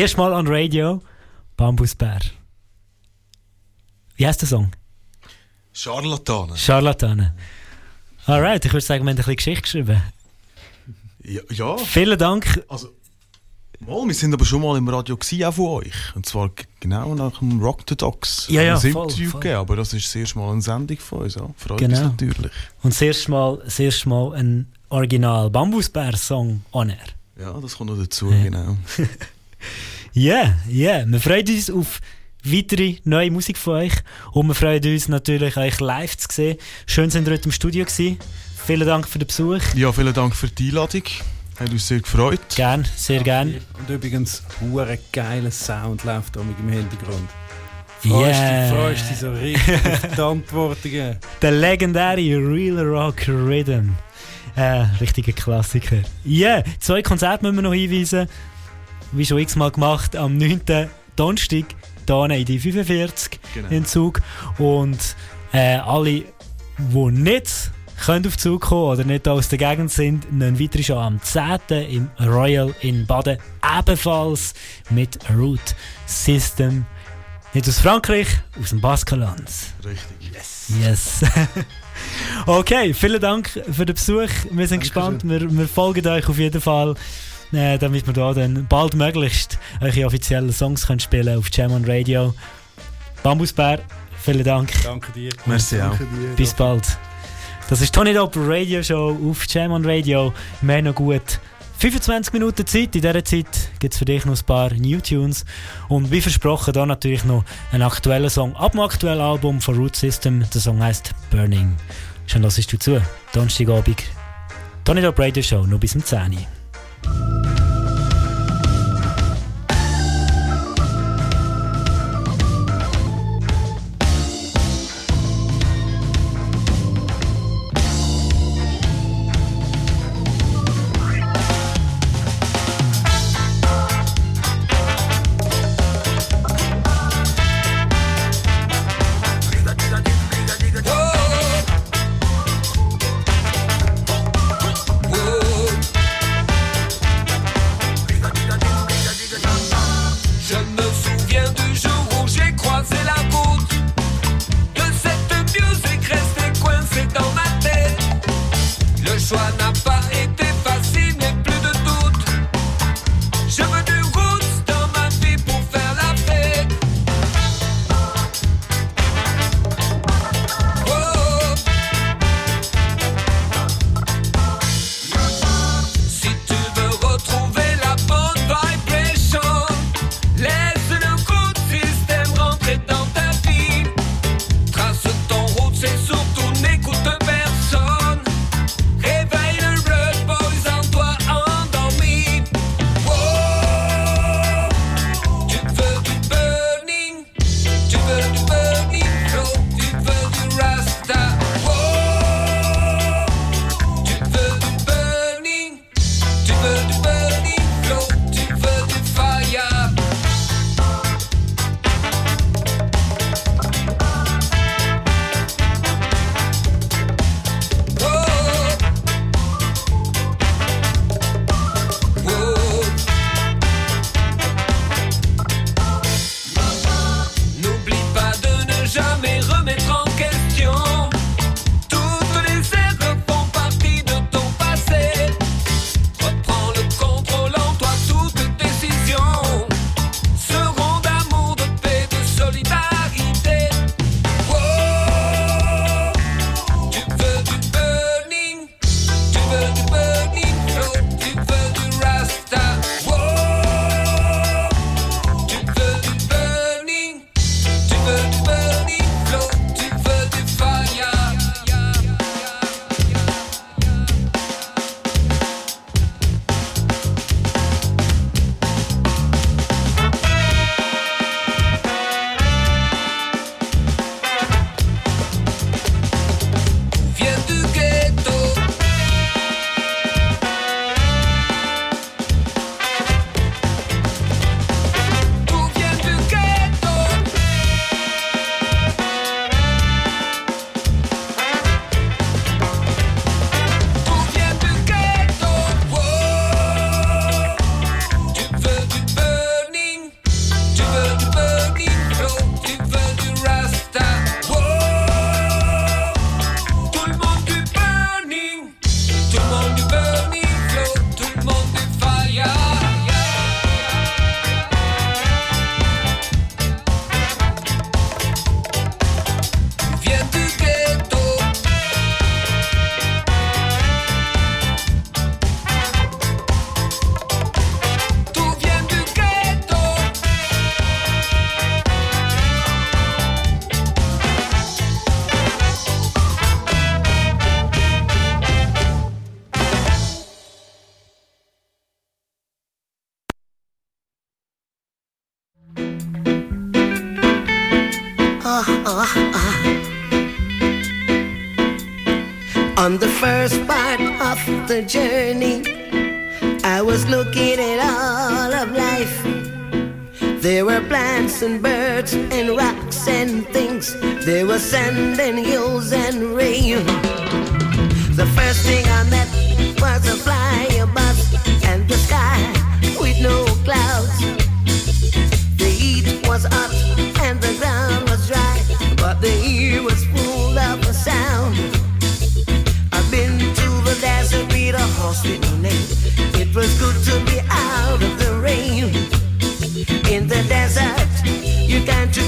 erste Mal an Radio. Bambusbär. Wie heißt der Song? Scharlatanen. Charlatanen. Alright, ich würde sagen, wir haben ein bisschen Geschichte geschrieben. Ja, ja. Vielen Dank. Also, mal, wir sind aber schon mal im Radio gewesen, auch von euch. Und zwar genau nach dem Rock the Dogs. Ja, ja, voll, Interview voll. gegeben, aber das ist das erste Mal eine Sendung von uns. Ja. Freut uns Genau. natürlich. Und das erste Mal, das erste Mal ein Original Bambusbär-Song on air. Ja, das kommt noch dazu, genau. Ja, ja. Wir freuen uns auf weitere neue Musik von euch. Und wir freuen uns natürlich, euch live zu sehen. Schön, sind ihr heute im Studio gewesen. Vielen Dank für den Besuch. Ja, vielen Dank für die Einladung. Hat uns sehr gefreut. Gern, sehr gern. Und übrigens, hure geiler Sound läuft da mit im Hintergrund. Freust Yeah. dich, freust dich so richtig auf die Antworten. Der legendäre Real Rock Rhythm. Äh, richtiger Klassiker. Ja, yeah, zwei Konzerte müssen wir noch hinweisen. Wie schon x-mal gemacht, am 9. Donnerstag, hier in die 45 Genau. in Zug. Und äh, alle, die nicht können auf Zug kommen oder nicht aus der Gegend sind, nehmen weiter schon am 10. im Royal in Baden. Ebenfalls mit Root System. Nicht aus Frankreich, aus dem Baskenland. Richtig. Yes. Yes. okay, vielen Dank für den Besuch. Wir sind gespannt. Wir, wir folgen euch auf jeden Fall, äh, damit wir da dann bald möglichst eure offiziellen Songs können spielen auf Jam on Radio. Bambusbär, vielen Dank. Danke dir. Merci auch. Danke dir. Bis bald. Das ist Tony Dopp Radio Show auf Jam on Radio. Wir haben noch gut 25 Minuten Zeit. In dieser Zeit gibt es für dich noch ein paar New Tunes. Und wie versprochen, da natürlich noch ein aktueller Song ab dem aktuellen Album von Root System. Der Song heißt Burning. Schön, dass du zu. Donnerstagabend. Tony Dopp Radio Show, noch bis zum 10 Uhr. you first part of the journey, I was looking at all of life. There were plants and birds and rocks and things. There was sand and hills and rain. The first thing I met was a flying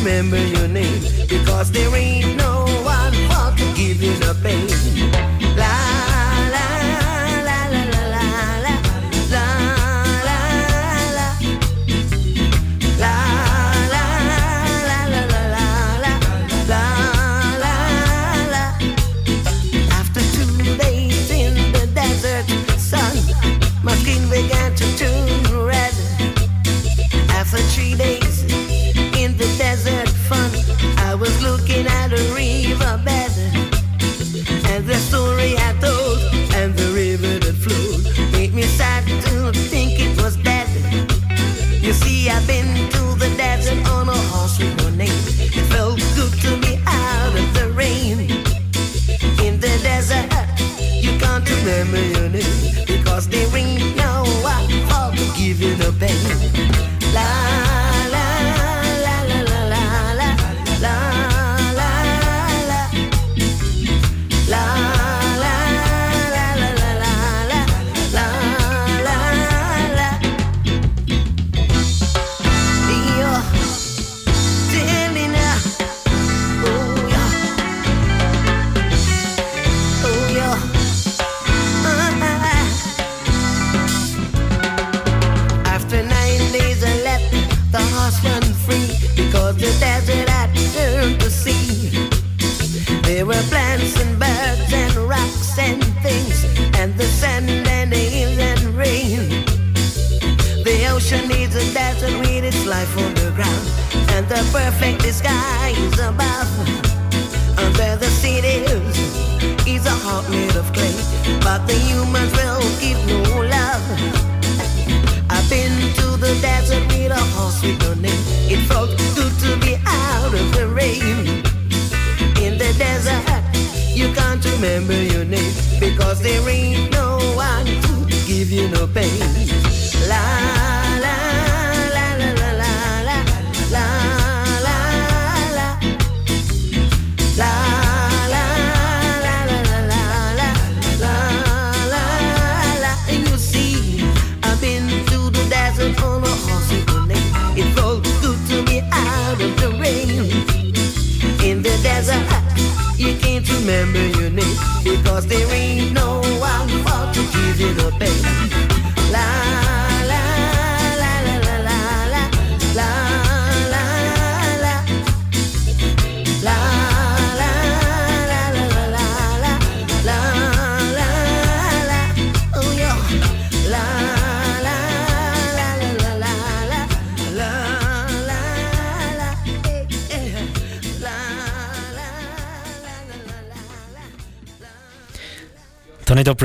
remember your name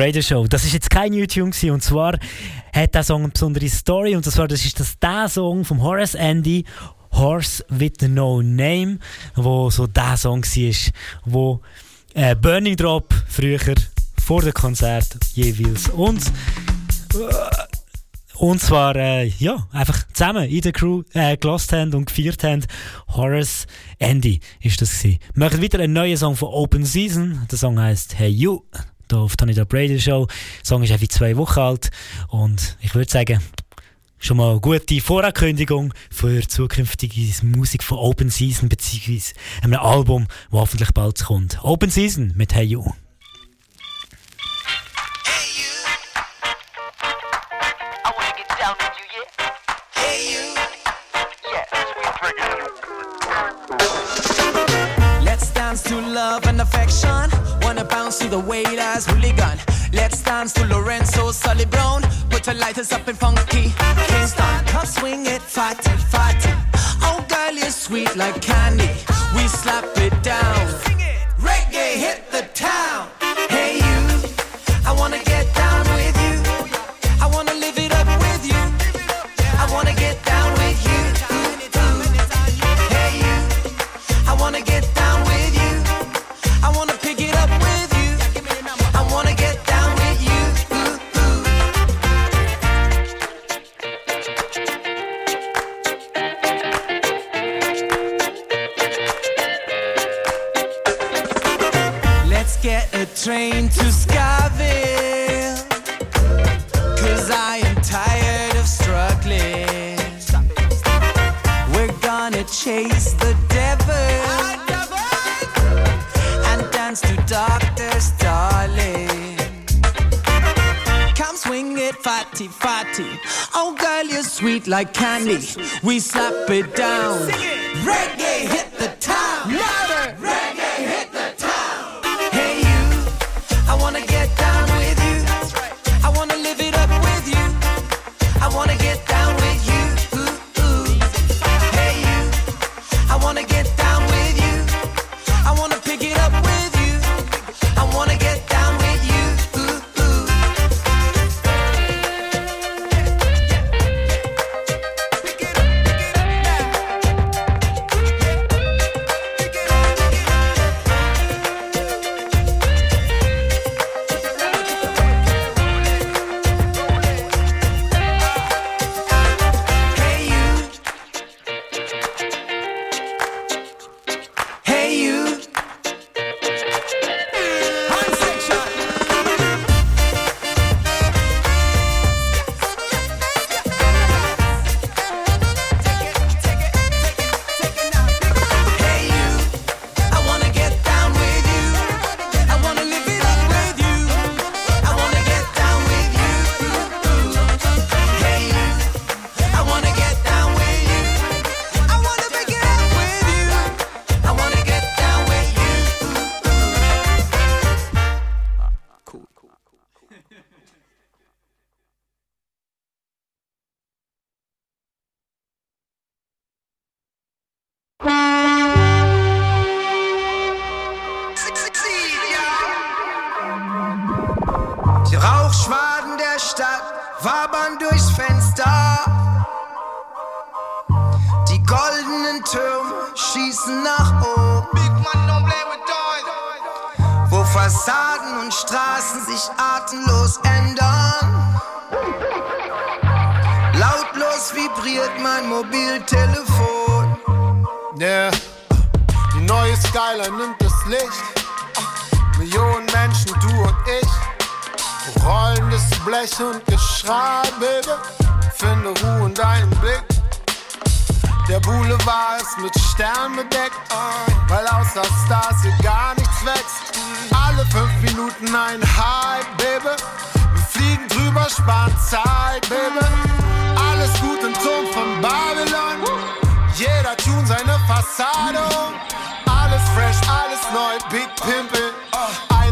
Radio Show. Das ist jetzt kein YouTube und zwar hat der Song eine besondere Story und zwar das ist das der Song vom Horace Andy Horse with No Name, wo so der Song war, wo äh, Burning Drop früher vor dem Konzert jeweils uns und zwar, äh, ja, einfach zusammen in der Crew äh, gelost haben und gefeiert haben. Horace Andy ist das gewesen. Wir machen wieder einen neuen Song von Open Season. Der Song heißt Hey You. Hier auf Tony Dub Radio Show. Der Song ist einfach zwei Wochen alt. Und ich würde sagen, schon mal eine gute Vorankündigung für zukünftige Musik von Open Season, beziehungsweise einem Album, das hoffentlich bald kommt. Open Season mit Hey You. to love and affection. Wanna bounce to the way that's really gone. Let's dance to Lorenzo Sully Brown. Put your lighters up in funky. Kingston, Come swing it, fatty, fatty. Oh, girl, you're sweet like candy. We slap it down. Reggae hit like candy. We slap it down. Reggae.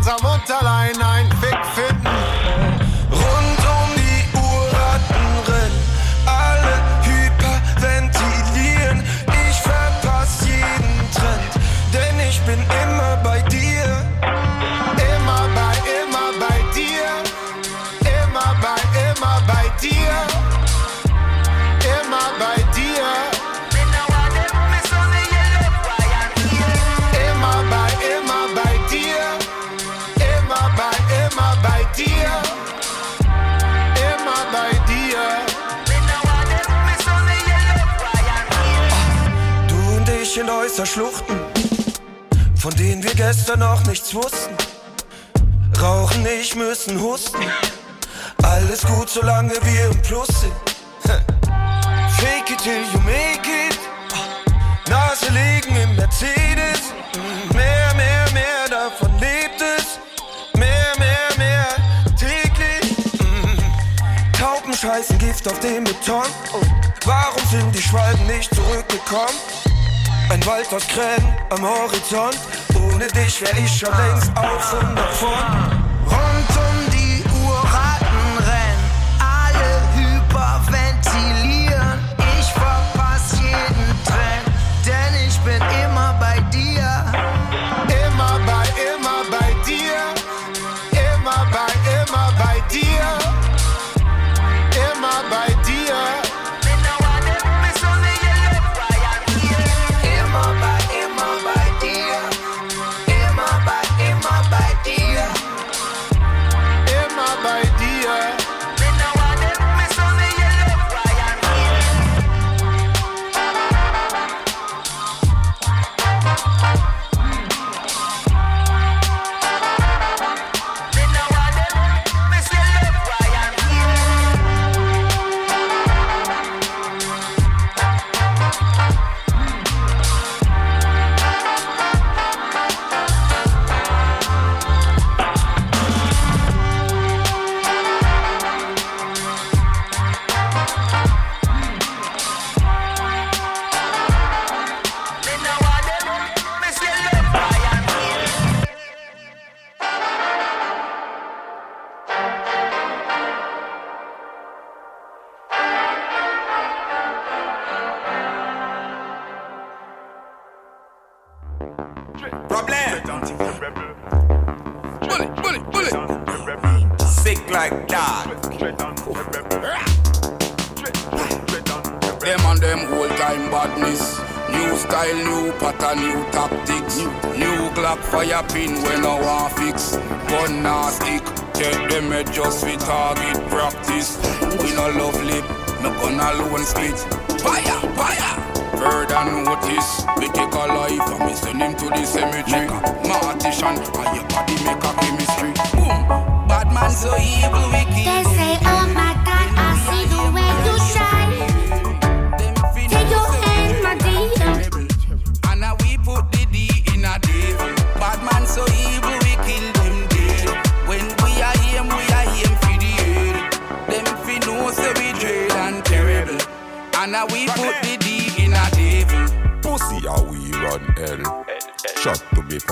einsam und allein ein. Gewässer schluchten, von denen wir gestern noch nichts wussten. Rauchen nicht, müssen husten. Alles gut, solange wir im Plus sind. Fake it till you make it. Nase legen im Mercedes. Mehr, mehr, mehr, davon lebt es. Mehr, mehr, mehr, täglich. Mm. Tauben scheißen Gift auf den Beton. Warum sind die Schwalben nicht zurückgekommen? Ein Wald aus Krähen am Horizont. Ohne dich wär ich schon längst auf und davon.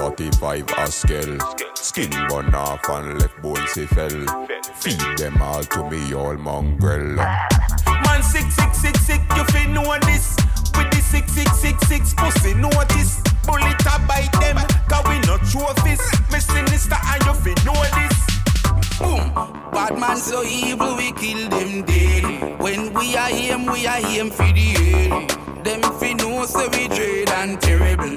45 a scale. Skin bun off and left bones he fell. Feed them all to me all mongrel. Man sick, sick, sick, sick, you fi know this. With the six, six, six, six pussy notice. Bullet a bite them, cause we not trophies. Me sinister and you fi know this. Boom. Bad man so evil, we kill them dead. When we are him, we are him for the head. Them fi know so we dread and terrible.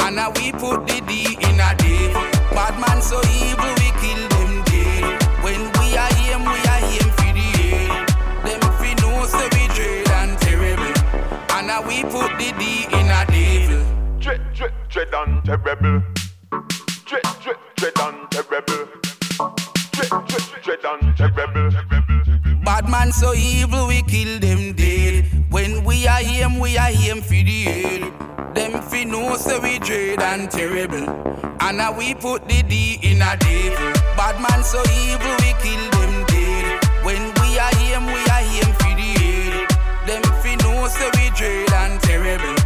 And now we put the D in a devil. Bad man so evil, we kill them dead. When we are him, we are him for the head. Them fi know so we dread and terrible. And now we put the D in a devil. Dread, dread, dread and terrible. Dread, dread, dread and terrible. Dread, dread, dread and terrible. Bad man so evil, we kill them dead. When we are him, we are him for the head. Them fi know so we dread and terrible. And now we put the D in a devil. Bad man so evil, we kill them dead. When we are him, we are him for the head. Them fi know so we dread and terrible.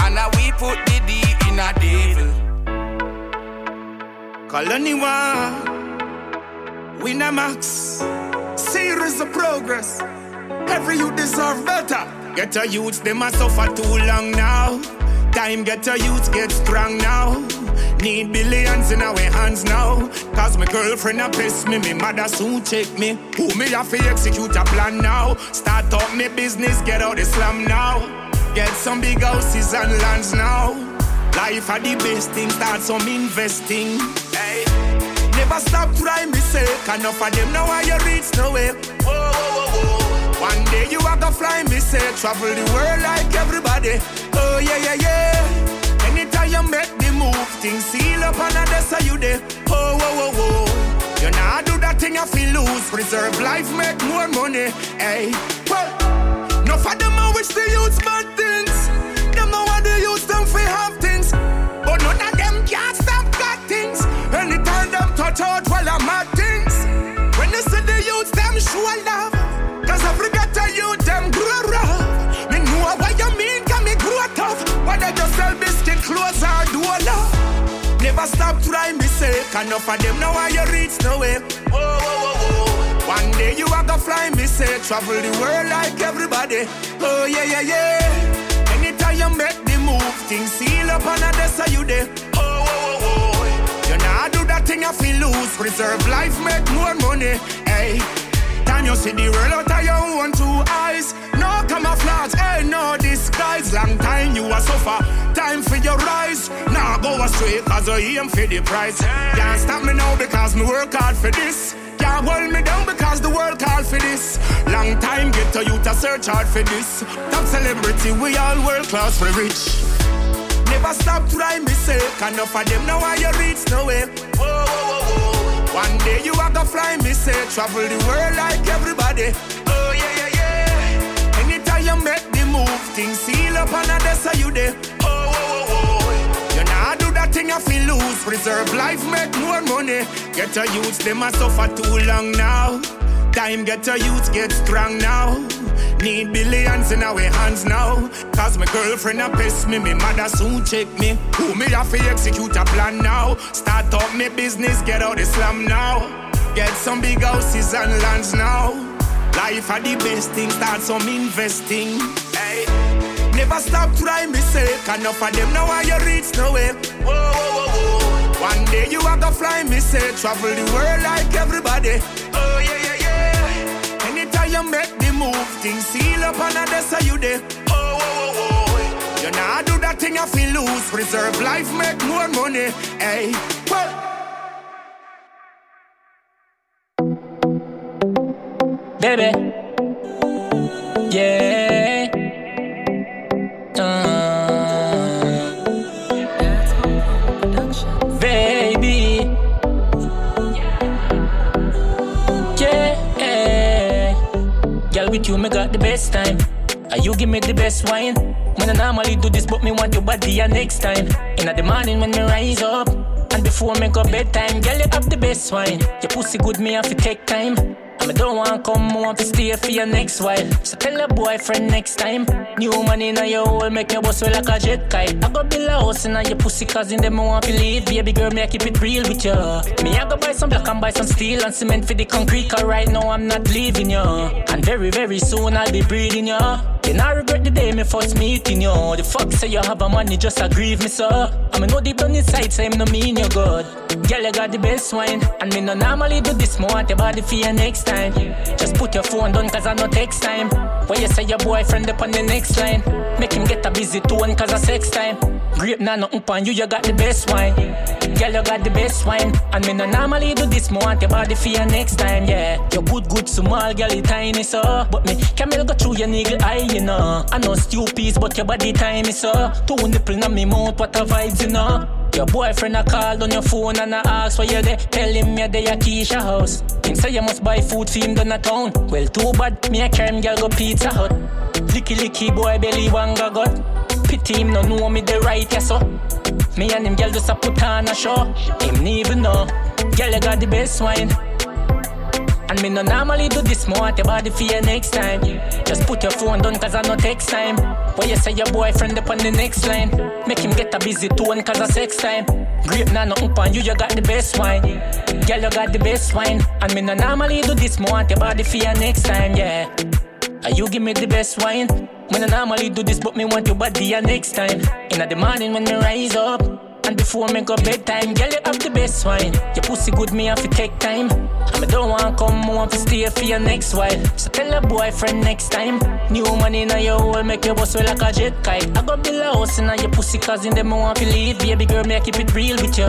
And now we put the D in a devil. Colony one, Winamax, series of progress. Every you deserve better. Get a youth, them a suffer too long now. Time get a youth, get strong now. Need billions in our hands now. Cause my girlfriend a piss me, me mother soon check me. Who me have to execute a plan now? Start up me business, get out the slum now. Get some big houses and lands now. Life are the best thing, start some investing. Hey. Never stop trying me say, enough of them now why you reach nowhere. Whoa, oh, whoa, whoa, whoa. One day you are gonna fly me say, travel the world like everybody. Oh yeah, yeah, yeah. Anytime you make the move, things seal up and that's how you there. Oh, whoa, whoa, whoa. You nah do that thing I feel lose. Preserve life, make more money. Hey, well, no for them I wish the youths bad things. Them know what they use them for have Out, well, I'm at things. When you see the youths, them show love. Cause every ghetto youth, them grow rough. Me know what you mean, can me grow tough. They just sell biscuit, clothes, or do love. Never stop trying me say, enough of them now why you reach nowhere. Whoa, oh, oh, whoa, oh, whoa, whoa. One day you are gonna fly me say, travel the world like everybody. Oh yeah, yeah, yeah. Anytime you make the move, things seal up and that's how you there. Thing I feel lose. Preserve life, make more money. Hey. Time you see the world out of your own two eyes. No camouflage, hey, no disguise. Long time you a suffer, time for your rise. Now go astray, cause I aim for the price. Can't stop me now because me work hard for this. Can't hold me down because the world called for this. Long time get to you to search hard for this. Top celebrity, we all world class for rich. Never stop trying me say, enough of them now why you reach nowhere. Whoa, whoa, whoa, whoa. One day you are gonna fly me say, travel the world like everybody. Oh yeah, yeah, yeah. Anytime you make the move, things seal up and that's how you there. Oh, whoa, whoa, whoa. You nah do that thing I feel lose. Preserve life, make more money. Get a youth, them a suffer too long now. Time get a youth, get strong now. Need billions in our hands now. Cause my girlfriend a piss me, me mother soon check me. Who me have to execute a plan now? Start up me business, get out the slum now. Get some big houses and lands now. Life are the best thing, start some investing. Hey. Never stop trying me say, enough of them now why you reach nowhere. Whoa, whoa, whoa, go fly, me say travel the world like everybody. You make the move, things seal up and that's how you there. Oh, oh, oh, oh, oh. You nah do that thing I feel lose. Preserve life, make more money. Hey, well. baby. Yeah. You, me got the best time. And you give me the best wine. When I normally do this, but me want your body yeah, next time. In the morning when me rise up. And before me go bedtime, girl, you have the best wine. Your pussy good, me have to take time. And me don't want come, I want to stay for your next while. So tell your boyfriend next time. New money in your hole, make your boss feel like a jet kite. I go build a house in your pussy, cause in them I want to leave. Baby girl, me I keep it real with you. Me I go buy some black and buy some steel and cement for the concrete, cause right now I'm not leaving you. And very, very soon I'll be breathing you. Then I regret the day me first meeting you. The fuck say you have a money, just a grieve me, so. I mean, no deep down inside, say I'm no mean you good. Girl, you got the best wine. And me no normally do this, more want your body for your next time. Just put your phone down, cause I no text time. When you say your boyfriend up on the next line, make him get a busy tone, cause I sex time. Grape nah nothing on you, you got the best wine. Girl, you got the best wine. And me no normally do this, more want your body for your next time, yeah. You're good, good, small, girl, you tiny, so. But me, camel go through your niggle eye, you know. I know stupid, but your body tiny, so. Two nipple on me mouth, what a vibes, you know. Your boyfriend a called on your phone and I ask where you there. Tell him you're there at Keisha house. Him say you must buy food for him down a town. Well, too bad, me a carry girl go Pizza Hut. Licky licky boy belly wanga got. Pity him no know me the right yeah so. Me and him girl just a put on a show. Him even know. Girl you got the best wine. And me no normally do this, more want your body for your next time. Just put your phone down, cause I no text time. When you say your boyfriend up on the next line, make him get a busy tone, cause I sex time. Grape nah nothing on you, you got the best wine. Girl, you got the best wine. And me no normally do this, more want your body for your next time, yeah. And you give me the best wine. When I normally do this, but me want your body your next time. In the morning when me rise up. And before me go bedtime, girl, you have the best wine. Your pussy good, me have to take time. And me don't want come, want to stay for your next while. So tell your boyfriend next time. New money in your hole, make your boss feel like a jet kite. I go build a house in your pussy, cause in them I want to leave. Baby girl, me I keep it real with you.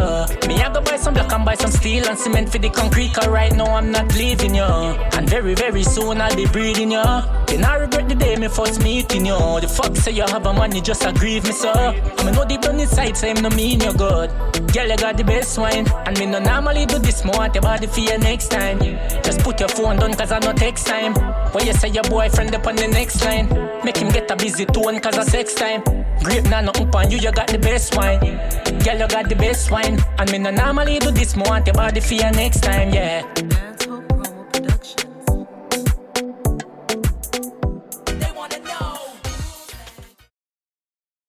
Me I go buy some black and buy some steel and cement for the concrete, cause right now I'm not leaving you. And very, very soon I'll be breathing you. Then I regret the day me first meeting you. The fuck say you have a money, just a grieve me, so. I mean, no deep down inside, say no mean you good. Girl, you got the best wine. And me no normally do this, more want your body for your next time. Just put your phone down, cause I no text time. When you say your boyfriend up on the next line, make him get a busy tone, cause I sex time. Grape nah nothing on you, you got the best wine. Girl, you got the best wine. And me no normally do this, more want your body for your next time, yeah.